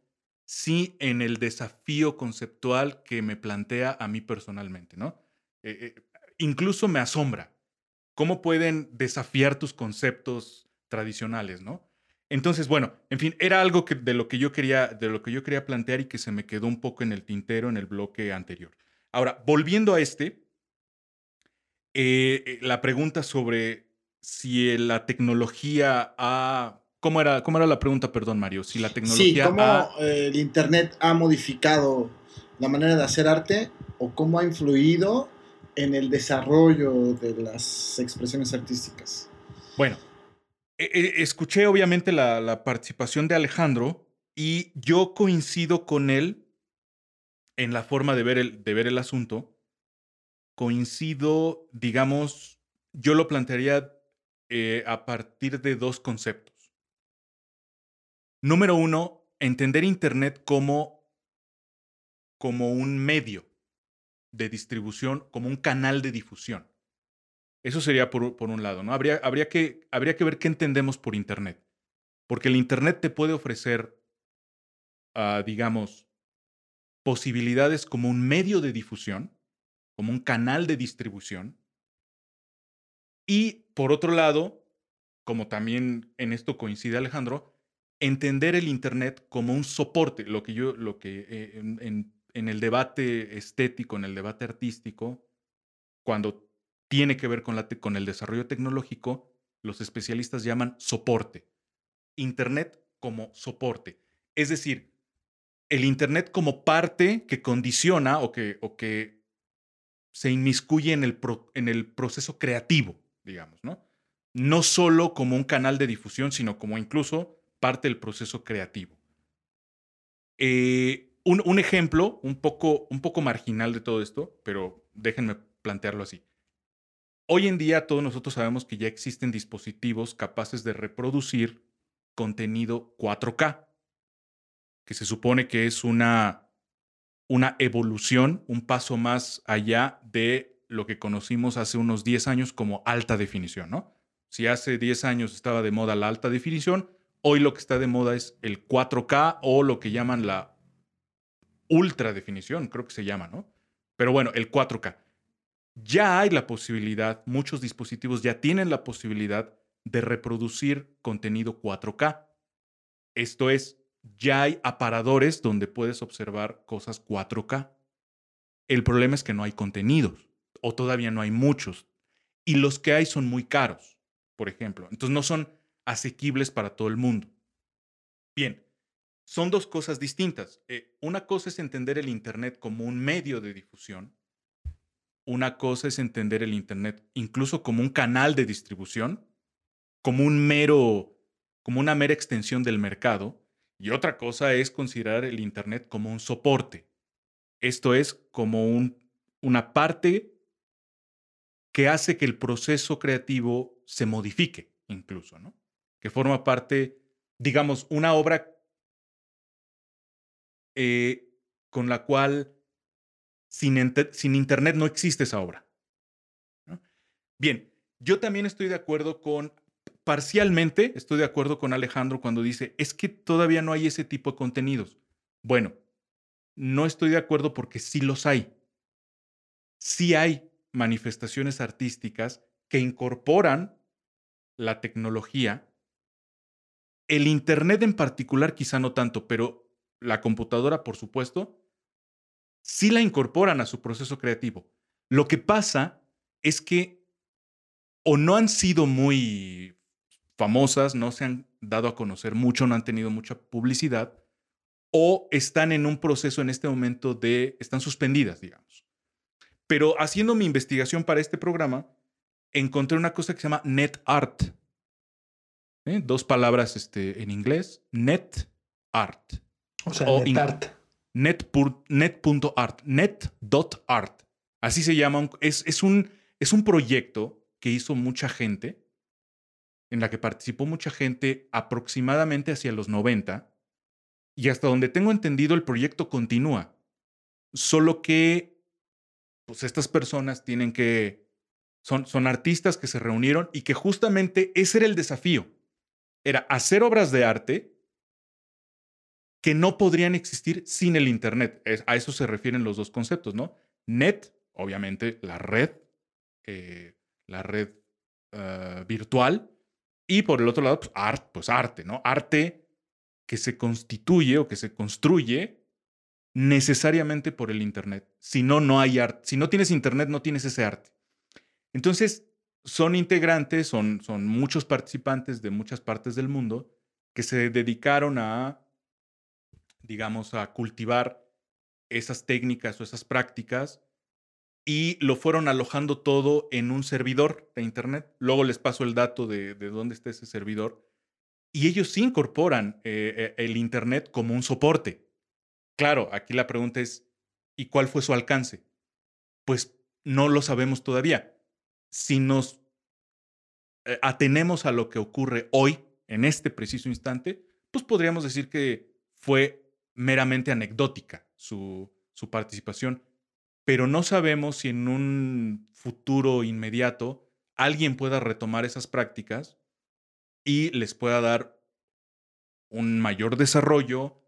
sí en el desafío conceptual que me plantea a mí personalmente, ¿no? Eh, eh, incluso me asombra cómo pueden desafiar tus conceptos tradicionales, ¿no? Entonces, bueno, en fin, era algo que, de, lo que yo quería, de lo que yo quería plantear y que se me quedó un poco en el tintero en el bloque anterior. Ahora, volviendo a este, eh, la pregunta sobre si la tecnología ha... ¿Cómo era, ¿Cómo era la pregunta, perdón, Mario? Si la Sí, tecnología cómo ha... el Internet ha modificado la manera de hacer arte o cómo ha influido en el desarrollo de las expresiones artísticas. Bueno, eh, eh, escuché obviamente la, la participación de Alejandro y yo coincido con él en la forma de ver el, de ver el asunto. Coincido, digamos, yo lo plantearía eh, a partir de dos conceptos. Número uno, entender Internet como, como un medio de distribución, como un canal de difusión. Eso sería por, por un lado, ¿no? Habría, habría, que, habría que ver qué entendemos por Internet. Porque el Internet te puede ofrecer, ah, digamos, posibilidades como un medio de difusión, como un canal de distribución. Y por otro lado, como también en esto coincide Alejandro, entender el Internet como un soporte, lo que yo, lo que eh, en, el debate estético, en el debate artístico, cuando tiene que ver con, la con el desarrollo tecnológico, los especialistas llaman soporte. Internet como soporte. Es decir, el Internet como parte que condiciona o que, o que se inmiscuye en el, pro- en el proceso creativo, digamos, ¿no? No solo como un canal de difusión, sino como incluso parte del proceso creativo. Eh, un, un ejemplo un poco, un poco marginal de todo esto, pero déjenme plantearlo así. Hoy en día todos nosotros sabemos que ya existen dispositivos capaces de reproducir contenido 4K, que se supone que es una, una evolución, un paso más allá de lo que conocimos hace unos 10 años como alta definición, ¿no? Si hace 10 años estaba de moda la alta definición, hoy lo que está de moda es el 4K o lo que llaman la ultra definición, creo que se llama, ¿no? Pero bueno, el 4K. Ya hay la posibilidad, muchos dispositivos ya tienen la posibilidad de reproducir contenido 4K. Esto es, ya hay aparadores donde puedes observar cosas 4K. El problema es que no hay contenidos o todavía no hay muchos. Y los que hay son muy caros, por ejemplo. Entonces no son asequibles para todo el mundo. Bien, son dos cosas distintas. Eh, una cosa es entender el Internet como un medio de difusión. Una cosa es entender el Internet incluso como un canal de distribución, como un mero, como una mera extensión del mercado. Y otra cosa es considerar el Internet como un soporte. Esto es como un, una parte que hace que el proceso creativo se modifique incluso, ¿no? Que forma parte, digamos, una obra eh, con la cual sin, sin, Internet no existe esa obra. Bien, yo también estoy de acuerdo con, parcialmente estoy de acuerdo con Alejandro cuando dice, es que todavía no hay ese tipo de contenidos. Bueno, no estoy de acuerdo porque sí los hay. Sí hay manifestaciones artísticas que incorporan la tecnología. El Internet en particular quizá no tanto, pero la computadora, por supuesto, sí la incorporan a su proceso creativo. Lo que pasa es que o no han sido muy famosas, no se han dado a conocer mucho, no han tenido mucha publicidad, o están en un proceso en este momento de, están suspendidas, digamos. Pero haciendo mi investigación para este programa, encontré una cosa que se llama net art. ¿Eh? Dos palabras este, en inglés, net art. O sea, net art. Net.art, net.art. Así se llama. Es, es, un, es un proyecto que hizo mucha gente, en la que participó mucha gente aproximadamente hacia los 90. Y hasta donde tengo entendido, el proyecto continúa. Solo que pues estas personas tienen que, son, son artistas que se reunieron y que justamente ese era el desafío. Era hacer obras de arte que no podrían existir sin el Internet. a eso se refieren los dos conceptos, ¿no? Net, obviamente, la red, eh, la red ah, virtual, y por el otro lado, pues, art, pues arte, ¿no? Arte que se constituye o que se construye necesariamente por el Internet. Si no, no hay arte. Si no tienes Internet, no tienes ese arte. Entonces, son integrantes, son, son muchos participantes de muchas partes del mundo que se dedicaron a, digamos, a cultivar esas técnicas o esas prácticas y lo fueron alojando todo en un servidor de Internet. Luego les paso el dato de, dónde está ese servidor. Y ellos sí incorporan eh, eh, el Internet como un soporte. Claro, aquí la pregunta es, ¿y cuál fue su alcance? Pues no lo sabemos todavía. Si nos eh, atenemos a lo que ocurre hoy, en este preciso instante, pues podríamos decir que fue meramente anecdótica su, su participación, pero no sabemos si en un futuro inmediato alguien pueda retomar esas prácticas y les pueda dar un mayor desarrollo,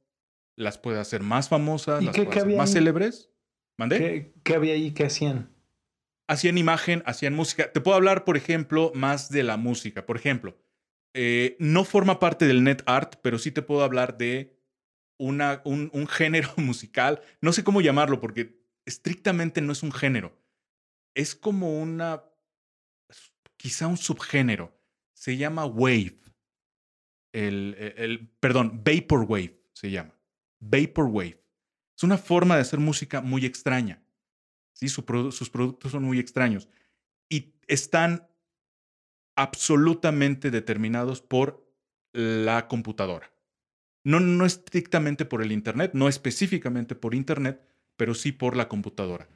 las puede hacer más famosas, las puede hacer más célebres. ¿Mandé? ¿Qué, había ahí que hacían? Hacían imagen, hacían música. Te puedo hablar, por ejemplo, más de la música. Por ejemplo, eh, no forma parte del net art, pero sí te puedo hablar de una, un, género [LAUGHS] musical. No sé cómo llamarlo porque estrictamente no es un género. Es como una, quizá un subgénero. Se llama wave. El, el, el, perdón, vaporwave se llama. Vaporwave. Es una forma de hacer música muy extraña. Sus productos son muy extraños y están absolutamente determinados por la computadora. No, no estrictamente por el Internet, no específicamente por Internet, pero sí por la computadora.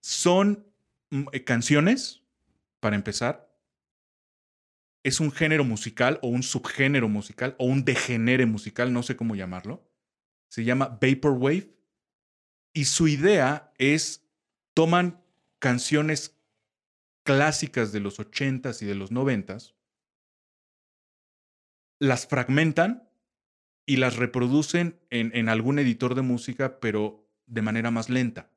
Son mm, eh, canciones, para empezar. Es un género musical o un subgénero musical o un degenere musical, no sé cómo llamarlo se llama Vaporwave, y su idea es, toman canciones clásicas de los 80s y de los 90s, las fragmentan y las reproducen en, en algún editor de música, pero de manera más lenta.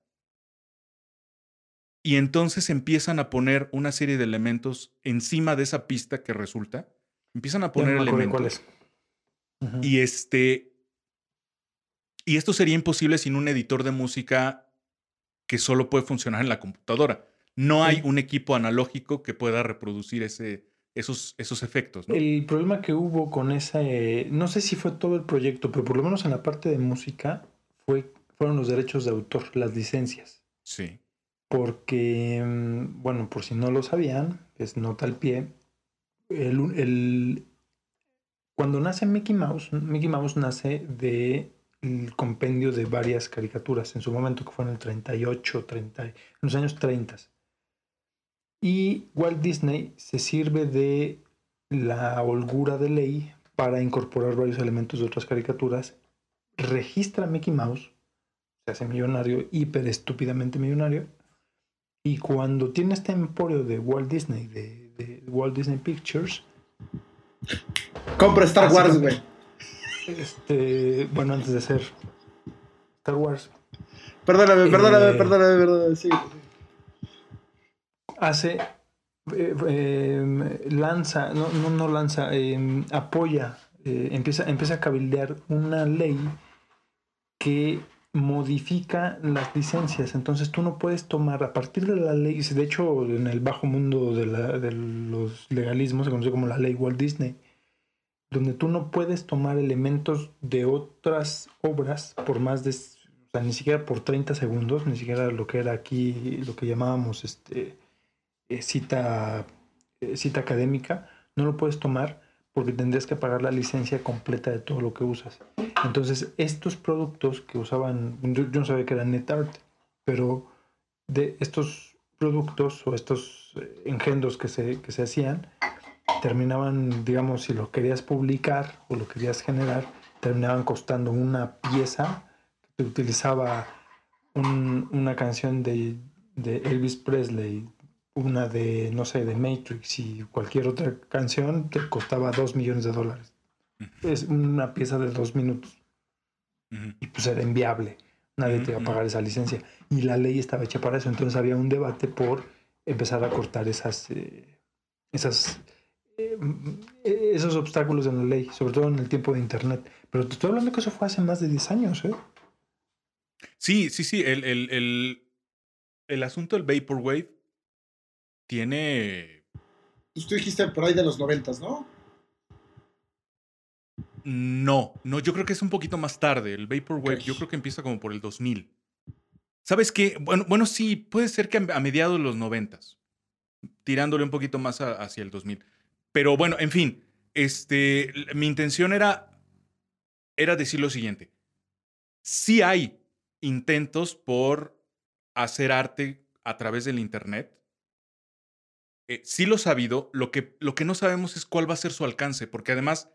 Y entonces empiezan a poner una serie de elementos encima de esa pista que resulta. Empiezan a poner elementos. Y este Y esto sería imposible sin un editor de música que solo puede funcionar en la computadora. No hay un equipo analógico que pueda reproducir ese, esos, esos efectos. ¿no? El problema que hubo con ese, no sé si fue todo el proyecto, pero por lo menos en la parte de música fue, fueron los derechos de autor, las licencias. Sí. Porque, mm, bueno, por si no lo sabían, es nota al pie, el, el- cuando nace Mickey Mouse, Mickey Mouse nace de el compendio de varias caricaturas en su momento, que fue en el 38, 30, en los años 30. Y Walt Disney se sirve de la holgura de ley para incorporar varios elementos de otras caricaturas, registra a Mickey Mouse, se hace millonario, hiper estúpidamente millonario, y cuando tiene este emporio de Walt Disney, de, de Walt Disney Pictures, Compra Star Wars, güey. Este, bueno, antes de ser Star Wars, Perdóname, perdóname, Eh. perdóname, perdóname. Sí. hace, eh, eh, lanza, no, no, no lanza, eh, apoya, eh, empieza, empieza a cabildear una ley que modifica las licencias. Entonces tú no puedes tomar, a partir de la ley, de hecho en el bajo mundo de, la- de los legalismos se conoce como la ley Walt Disney, donde tú no puedes tomar elementos de otras obras por más de, o sea, ni siquiera por 30 segundos, ni siquiera lo que era aquí, lo que llamábamos este, eh, cita, eh, cita académica, no lo puedes tomar porque tendrías que pagar la licencia completa de todo lo que usas. Entonces, estos productos que usaban, yo, no sabía que era NetArt, pero de estos productos o estos eh, engendros que se, que se hacían, terminaban, digamos, si lo querías publicar o lo querías generar, terminaban costando una pieza que utilizaba un- una canción de, de Elvis Presley, una de, no sé, de Matrix y cualquier otra canción, te costaba dos millones de dólares. Es una pieza de dos minutos y pues era inviable. Nadie te iba a pagar esa licencia. Y la ley estaba hecha para eso. Entonces había un debate por empezar a cortar esas, eh, esas, esos obstáculos en la ley, sobre todo en el tiempo de Internet. Pero te estoy hablando que eso fue hace más de 10 años, ¿eh? Sí, sí, sí. El, el, el, el asunto del Vaporwave tiene. Pues tú dijiste por ahí de los noventas, ¿no? No, no, yo creo que es un poquito más tarde. El Vaporwave, Ok. yo creo que empieza como por el 2000. ¿Sabes qué? Bueno, bueno sí, puede ser que a a mediados de los 90, tirándole un poquito más a- hacia el 2000. Pero bueno, en fin, este, mi intención era, era decir lo siguiente. Sí hay intentos por hacer arte a través del Internet. Eh, sí lo sabido, lo que, lo que no sabemos es cuál va a ser su alcance, porque además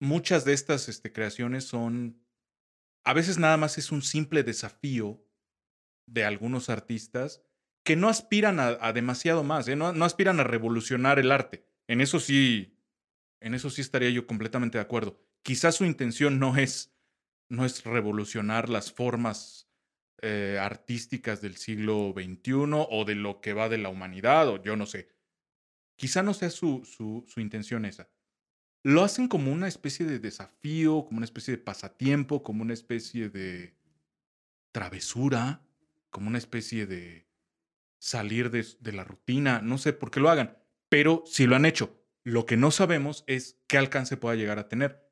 muchas de estas este, creaciones son, a veces nada más es un simple desafío de algunos artistas que no aspiran a, a demasiado más, ¿eh? no, no aspiran a revolucionar el arte. En eso sí, en eso sí estaría yo completamente de acuerdo. Quizás su intención no es, no es revolucionar las formas eh, artísticas del siglo XXI o de lo que va de la humanidad, o yo no sé. Quizá no sea su, su, su intención esa lo hacen como una especie de desafío, como una especie de pasatiempo, como una especie de travesura, como una especie de salir de, de la rutina. No sé por qué lo hagan, pero si lo han hecho. Lo que no sabemos es qué alcance pueda llegar a tener,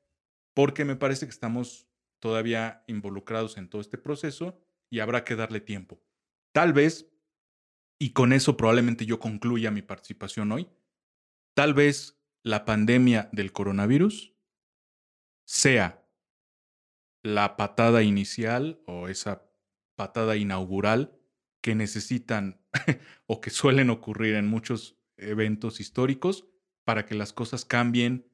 porque me parece que estamos todavía involucrados en todo este proceso y habrá que darle tiempo. Tal vez, y con eso probablemente yo concluya mi participación hoy, tal vez la pandemia del coronavirus sea la patada inicial o esa patada inaugural que necesitan [LAUGHS] o que suelen ocurrir en muchos eventos históricos para que las cosas cambien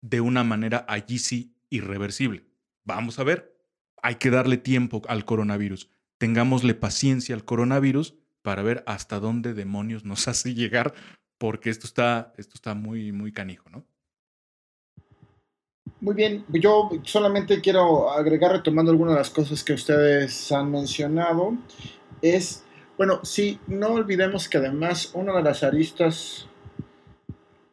de una manera allí sí irreversible. Vamos a ver, hay que darle tiempo al coronavirus. Tengámosle paciencia al coronavirus para ver hasta dónde demonios nos [LAUGHS] hace llegar porque esto está, esto está muy, muy canijo, ¿no? Muy bien, yo solamente quiero agregar, retomando algunas de las cosas que ustedes han mencionado, es, bueno, sí, no olvidemos que además una de las aristas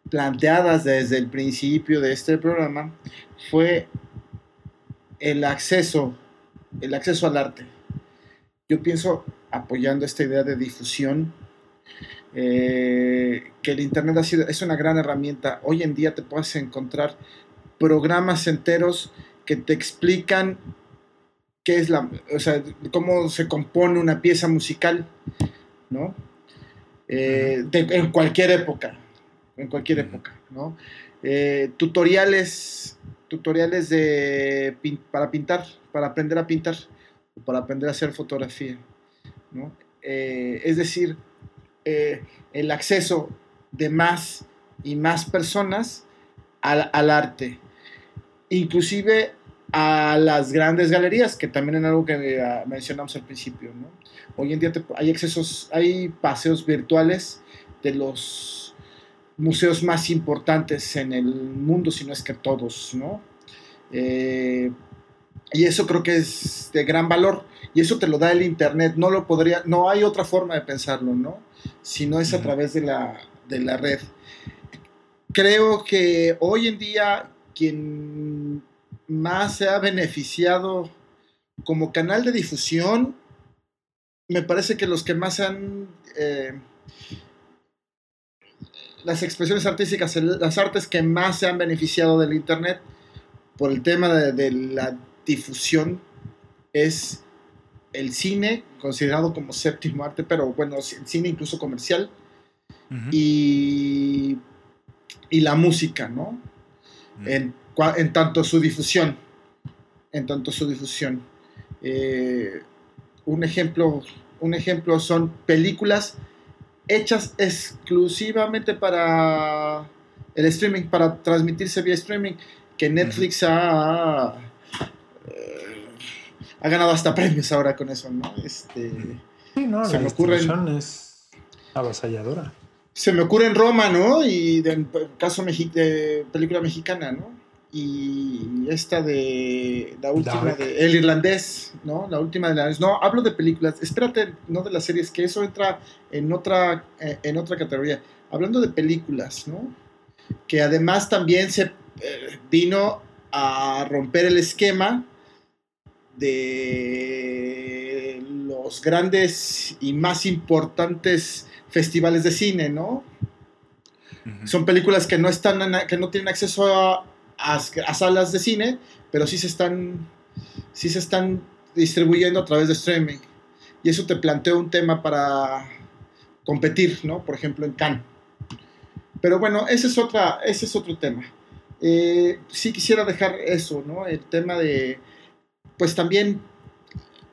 planteadas desde el principio de este programa fue el acceso el acceso al arte. Yo pienso, apoyando esta idea de difusión, eh, que el Internet ha sido, es una gran herramienta. Hoy en día te puedes encontrar programas enteros que te explican qué es la, o sea, cómo se compone una pieza musical, ¿no? Eh, de- en cualquier época, en cualquier época, ¿no? Eh, tutoriales, tutoriales de para pintar, para aprender a pintar, o para aprender a hacer fotografía, ¿no? Eh, es decir, el acceso de más y más personas al, al arte, inclusive a las grandes galerías, que también es algo que eh, mencionamos al principio. ¿no? Hoy en día te- hay accesos, hay paseos virtuales de los museos más importantes en el mundo, si no es que todos, ¿no? Eh, y eso creo que es de gran valor. Y eso te lo da el internet. No lo podría, no hay otra forma de pensarlo, ¿no? Si no es a través de la, de la red. Creo que hoy en día quien más se ha beneficiado como canal de difusión, me parece que los que más han... eh, las expresiones artísticas, las artes que más se han beneficiado del Internet por el tema de, de la difusión es el cine, considerado como séptimo arte, pero bueno, el cine incluso comercial, y, y la música, ¿no? En, cua- en tanto su difusión, en tanto su difusión. Eh, un ejemplo, un ejemplo son películas hechas exclusivamente para el streaming, para transmitirse vía streaming, que Netflix ha, eh, ha ganado hasta premios ahora con eso, ¿no? Este, Sí, no, Se la me ocurren- es avasalladora. se me ocurre en Roma, ¿no? Y en caso de película mexicana, ¿no? Y esta de la última Dark. de El Irlandés, ¿no? La última de la No, hablo de películas. Espérate, no de las series, que eso entra en otra, eh, en otra categoría. Hablando de películas, ¿no? Que además también se eh, vino a romper el esquema de los grandes y más importantes festivales de cine, ¿no? Son películas que no están que no tienen acceso a, a- salas de cine, pero sí se están sí se están distribuyendo a través de streaming. Y eso te plantea un tema para competir, ¿no? Por ejemplo, en Cannes. Pero bueno, ese es otra ese es otro tema. Eh, sí quisiera dejar eso, ¿no? El tema de pues también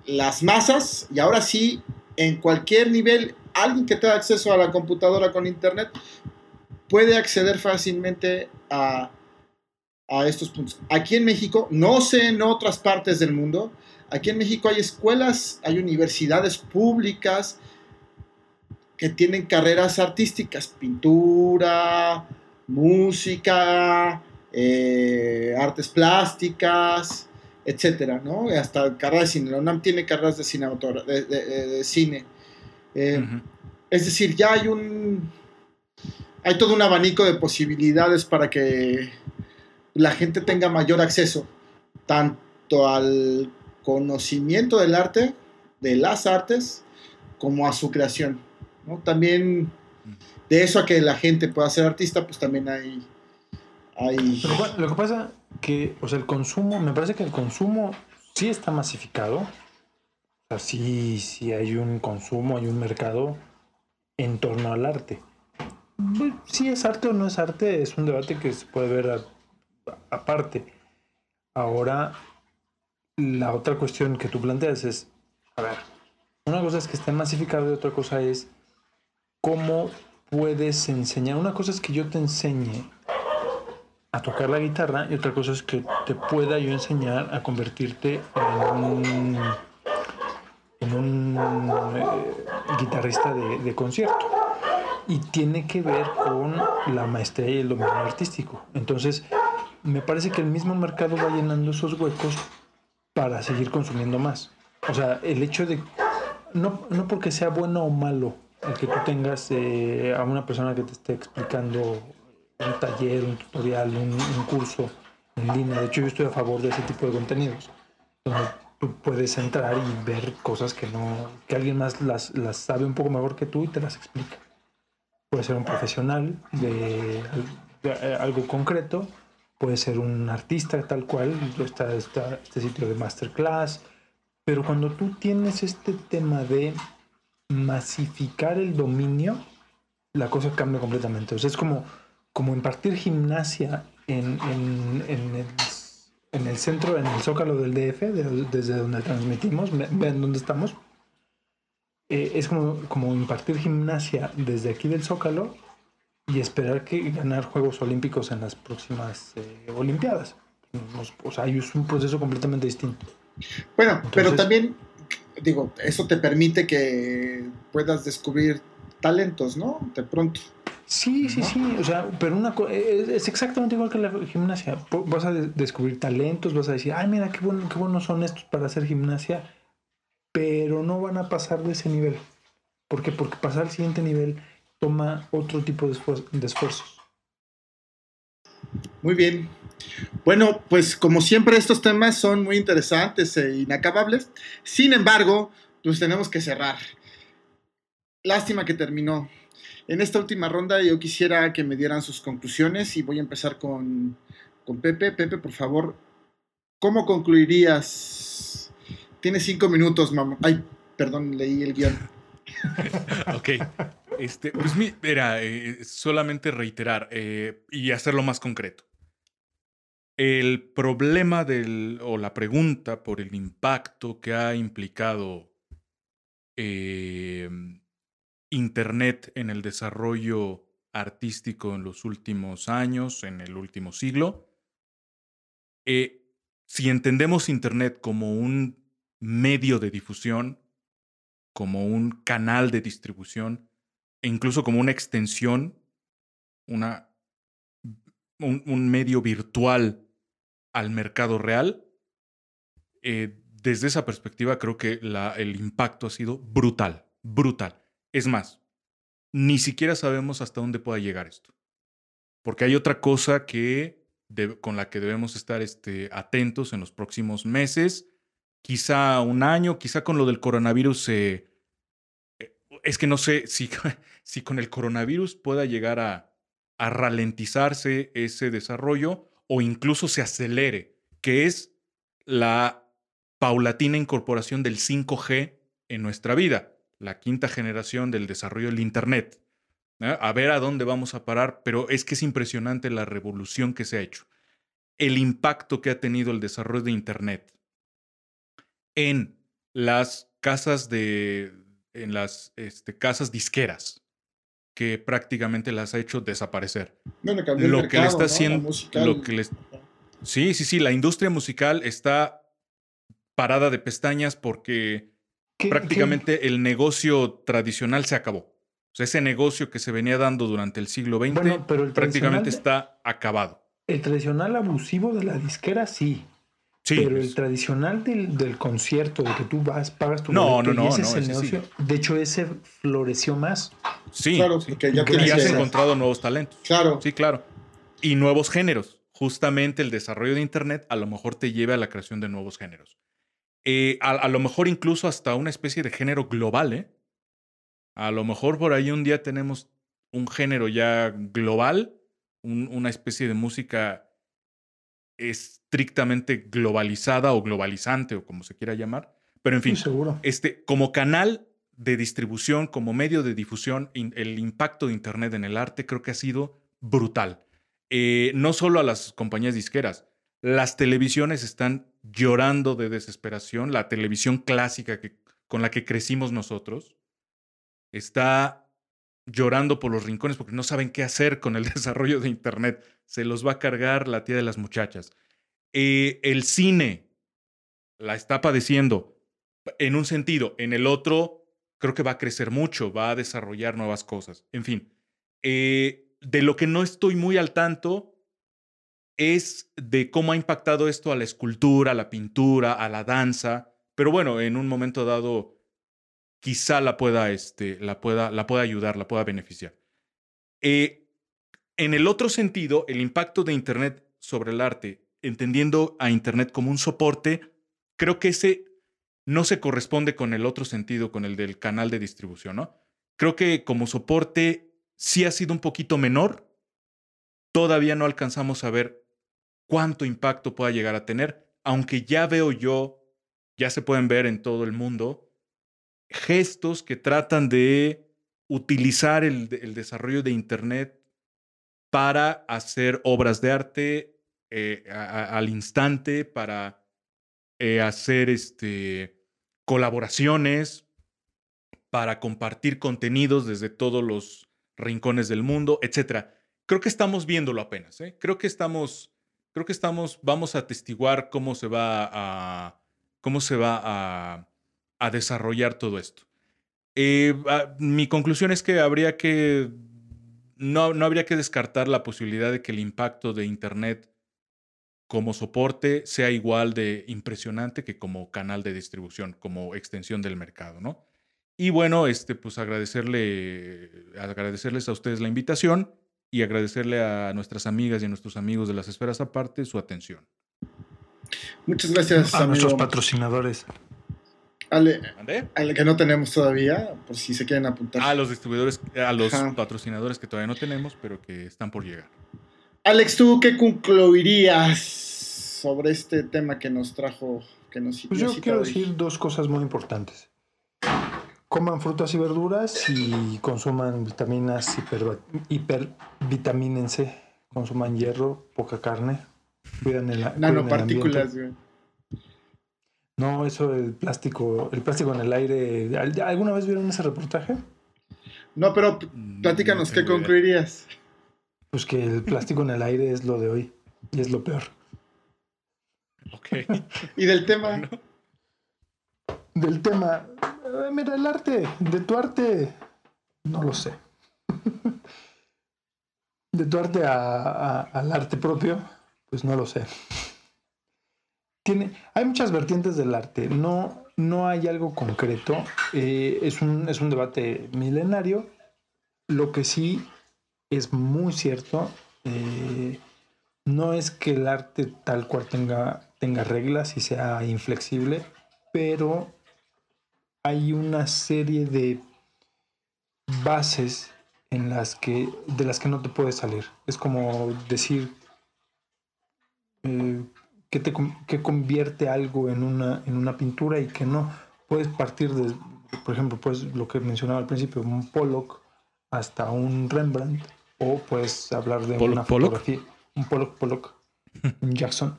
las masas y ahora sí en cualquier nivel alguien que tenga acceso a la computadora con internet puede acceder fácilmente a, a estos puntos. Aquí en México, no sé en otras partes del mundo, aquí en México hay escuelas, hay universidades públicas que tienen carreras artísticas, pintura, música, eh, artes plásticas, etcétera, ¿no? Hasta carreras de cine. La UNAM tiene carreras de, cinematógra- de, de- cine. Eh, es decir, ya hay un. Hay todo un abanico de posibilidades para que la gente tenga mayor acceso tanto al conocimiento del arte, de las artes, como a su creación. ¿no? También de eso a que la gente pueda ser artista, pues también hay. hay Lo, que- pasa que, o sea, el consumo, me parece que el consumo sí está masificado. O sea, sí, sí hay un consumo, hay un mercado en torno al arte. Si es arte o no es arte, es un debate que se puede ver a- aparte. Ahora, la otra cuestión que tú planteas es, una cosa es que esté masificado y otra cosa es cómo puedes enseñar. Una cosa es que yo te enseñe a tocar la guitarra y otra cosa es que te pueda yo enseñar a convertirte en un, en un eh, guitarrista de, de concierto. Y tiene que ver con la maestría y el dominio artístico. Entonces, me parece que el mismo mercado va llenando esos huecos para seguir consumiendo más. O sea, el hecho de, no, no porque sea bueno o malo el que tú tengas eh, a una persona que te esté explicando un taller, un tutorial, un, curso en línea. De hecho, yo estoy a favor de ese tipo de contenidos. Donde tú puedes entrar y ver cosas que no, que alguien más las, las sabe un poco mejor que tú y te las explica. Puede ser un profesional de, de eh, algo concreto, puede ser un artista tal cual, está, está este sitio de masterclass, pero cuando tú tienes este tema de masificar el dominio, la cosa cambia completamente. O sea, es como, como impartir gimnasia en, en, en el, en el centro, en el zócalo del DF, de- desde donde transmitimos, ve- vean dónde estamos. Eh, es como, como impartir gimnasia desde aquí del zócalo y esperar que ganar Juegos Olímpicos en las próximas eh, Olimpiadas. Nos- O sea, es un proceso completamente distinto. Bueno, pero Entonces- también, digo, eso te permite que puedas descubrir talentos, ¿no? De pronto. Sí, sí, sí, o sea, pero una es, es exactamente igual que la gimnasia. Vas a de- descubrir talentos, vas a decir, ay, mira, qué, bueno, qué buenos son estos para hacer gimnasia, pero no van a pasar de ese nivel. ¿Por qué? Porque pasar al siguiente nivel toma otro tipo de, esfuer- esfuerzos. Muy bien. Bueno, pues como siempre estos temas son muy interesantes e inacabables. Sin embargo, pues tenemos que cerrar. Lástima que terminó. En esta última ronda yo quisiera que me dieran sus conclusiones y voy a empezar con, con Pepe. Pepe, por favor, ¿cómo concluirías? Tienes cinco minutos, mamá. Ay, perdón, leí el guion. [LAUGHS] Ok. Este, pues mi- mira, eh, solamente reiterar eh, y hacerlo más concreto. El problema del, o la pregunta por el impacto que ha implicado eh, Internet en el desarrollo artístico en los últimos años, en el último siglo, eh, si entendemos Internet como un medio de difusión, como un canal de distribución e incluso como una extensión, una, un, medio virtual al mercado real, eh, desde esa perspectiva creo que el impacto ha sido brutal, brutal. Es más, ni siquiera sabemos hasta dónde pueda llegar esto. Porque hay otra cosa que con la que debemos estar este, atentos en los próximos meses, quizá un año, quizá con lo del coronavirus eh, eh, es que no sé si, [LAUGHS] si con el coronavirus pueda llegar a, ralentizarse ese desarrollo o incluso se acelere, que es la paulatina incorporación del 5G en nuestra vida, la quinta generación del desarrollo del Internet. A ver a dónde vamos a parar, pero es que es impresionante la revolución que se ha hecho. El impacto que ha tenido el desarrollo de Internet en las casas de, en las este, casas disqueras, que prácticamente las ha hecho desaparecer. Bueno, Lo que le está haciendo, lo que les- sí, sí, sí, la industria musical está parada de pestañas porque ¿Qué- prácticamente el negocio tradicional se acabó. O sea, ese negocio que se venía dando durante el siglo XX Bueno, pero el prácticamente está acabado. El tradicional abusivo de la disquera, sí. Sí, pero pues, el tradicional del, del concierto, de que tú vas, pagas tu No, boleto no, y no, ese no, es el ese sí. negocio. De hecho, ese floreció más. sí, Claro, sí. porque ya y has encontrado nuevos talentos. Claro. Sí, claro. Y nuevos géneros. Justamente el desarrollo de Internet a lo mejor te lleva a la creación de nuevos géneros. Eh, a, a lo mejor incluso hasta una especie de género global, ¿eh? A lo mejor por ahí un día tenemos un género ya global, un- una especie de música estrictamente globalizada o globalizante o como se quiera llamar. Pero en fin, Sí, seguro. este, como canal de distribución, como medio de difusión, in- el impacto de Internet en el arte creo que ha sido brutal. Eh, no solo a las compañías disqueras, las televisiones están llorando de desesperación, la televisión clásica que, con la que crecimos nosotros está llorando por los rincones porque no saben qué hacer con el [LAUGHS] desarrollo de Internet. Se los va a cargar la tía de las muchachas. Eh, el cine la está padeciendo en un sentido, en el otro creo que va a crecer mucho, va a desarrollar nuevas cosas. En fin, eh, de lo que no estoy muy al tanto es de cómo ha impactado esto a la escultura, a la pintura, a la danza, pero bueno, en un momento dado quizá la pueda, este, la pueda, la pueda ayudar, la pueda beneficiar. Eh, en el otro sentido, el impacto de Internet sobre el arte, entendiendo a Internet como un soporte, creo que ese no se corresponde con el otro sentido, con el del canal de distribución, ¿no? Creo que como soporte sí ha sido un poquito menor. Todavía no alcanzamos a ver cuánto impacto pueda llegar a tener, aunque ya veo yo, ya se pueden ver en todo el mundo, gestos que tratan de utilizar el, desarrollo de Internet para hacer obras de arte eh, al instante, para eh, hacer este, colaboraciones, para compartir contenidos desde todos los rincones del mundo, etc. Creo que estamos viéndolo apenas. ¿eh? Creo que estamos, creo que estamos, vamos a atestiguar cómo se va a, cómo se va a, a desarrollar todo esto. Eh, ah, mi conclusión es que habría que no, no habría que descartar la posibilidad de que el impacto de Internet como soporte sea igual de impresionante que como canal de distribución, como extensión del mercado, ¿no? Y bueno, este, pues agradecerle, agradecerles a ustedes la invitación y agradecerle a nuestras amigas y a nuestros amigos de las esferas aparte su atención. Muchas gracias, A amigo. nuestros patrocinadores. Ale, ¿Mandé? ale que no tenemos todavía, por si se quieren apuntar. A los distribuidores, a los Ajá. patrocinadores que todavía no tenemos, pero que están por llegar. Alex, ¿tú qué concluirías sobre este tema que nos trajo, que nos Pues nos yo quiero hoy? decir dos cosas muy importantes. Coman frutas y verduras y consuman vitaminas, hiper, hipervitamínense, consuman hierro, poca carne, cuiden el, cuiden el Nanopartículas, ambiente. No, eso del plástico, el plástico en el aire. ¿al- ¿Alguna vez vieron ese reportaje? No, pero Mm, platícanos, no ¿qué concluirías? Pues que el plástico en el aire es lo de hoy y es lo peor. Ok. ¿Y del tema? Bueno. Del tema, eh, mira, el arte, de tu arte, no lo sé. De tu arte a- a- al arte propio, pues no lo sé. Tiene, hay muchas vertientes del arte, no, no hay algo concreto, eh, es, un, es un debate milenario. Lo que sí es muy cierto, eh, no es que el arte tal cual tenga, tenga reglas y sea inflexible, pero hay una serie de bases en las que de las que no te puedes salir. Es como decir eh, que te que convierte algo en una en una pintura y que no puedes partir de por ejemplo pues lo que mencionaba al principio un Pollock hasta un Rembrandt o puedes hablar de Pollock, una Pollock. fotografía un Pollock Pollock un Jackson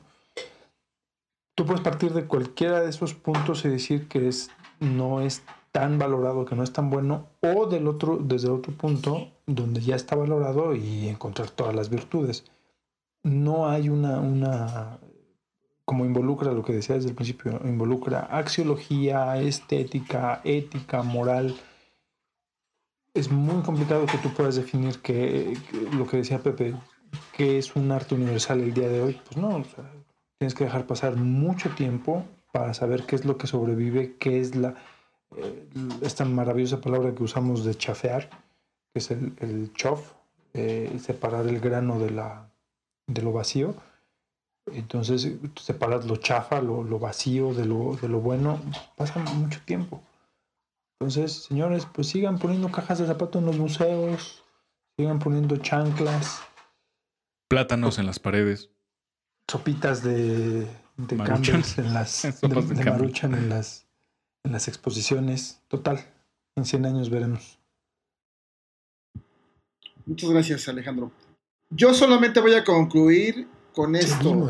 tú puedes partir de cualquiera de esos puntos y decir que es, no es tan valorado, que no es tan bueno, o del otro, desde otro punto donde ya está valorado y encontrar todas las virtudes. No hay una, una como involucra lo que decía desde el principio, involucra axiología, estética, ética, moral. Es muy complicado que tú puedas definir que, lo que decía Pepe, que es un arte universal el día de hoy. Pues no, tienes que dejar pasar mucho tiempo para saber qué es lo que sobrevive, qué es la eh, esta maravillosa palabra que usamos de chafear, que es el, el chof, eh, separar el grano de, la, de lo vacío. Entonces, separar lo chafa, lo, lo vacío de lo, de lo bueno, pasa mucho tiempo. Entonces, señores, pues sigan poniendo cajas de zapatos en los museos, sigan poniendo chanclas, Plátanos en las paredes. sopitas de, de en las [LAUGHS] de. Maruchan en las en las exposiciones. Total, en 100 años veremos. Muchas gracias, Alejandro. Yo solamente voy a concluir con esto,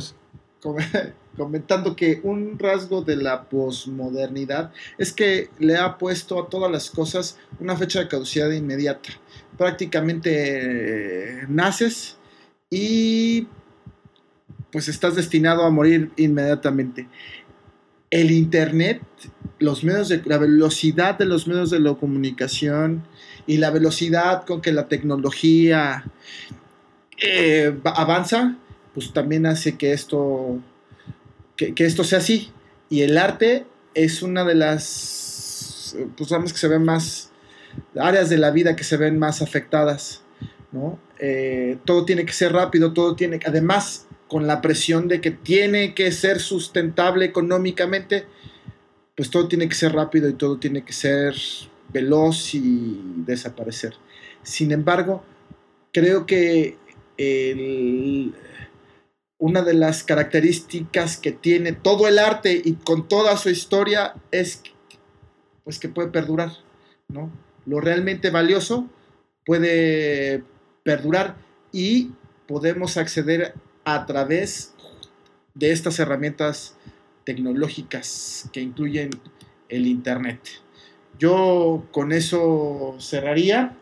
com- [LAUGHS] comentando que un rasgo de la posmodernidad es que le ha puesto a todas las cosas una fecha de caducidad inmediata. Prácticamente eh, naces y pues estás destinado a morir inmediatamente. El Internet, los medios de, la velocidad de los medios de la comunicación y la velocidad con que la tecnología eh, va- avanza, pues también hace que esto, que, esto sea así. Y el arte es una de las, pues vamos que se ven más, áreas de la vida que se ven más afectadas, ¿no? Eh, todo tiene que ser rápido, todo tiene además, con la presión de que tiene que ser sustentable económicamente, pues todo tiene que ser rápido y todo tiene que ser veloz y desaparecer. Sin embargo, creo que el- una de las características que tiene todo el arte y con toda su historia es pues que puede perdurar, ¿no? Lo realmente valioso puede perdurar y podemos acceder a través de estas herramientas tecnológicas que incluyen el internet. Yo con eso cerraría.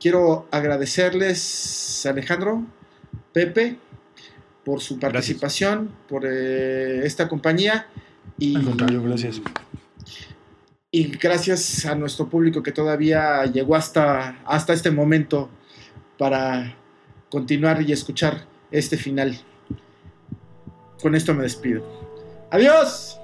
Quiero agradecerles Alejandro, Pepe, por su participación, por eh, esta compañía. Y, Al contrario, gracias. y gracias a nuestro público que todavía llegó hasta, hasta este momento para continuar y escuchar este final. Con esto me despido. Adiós.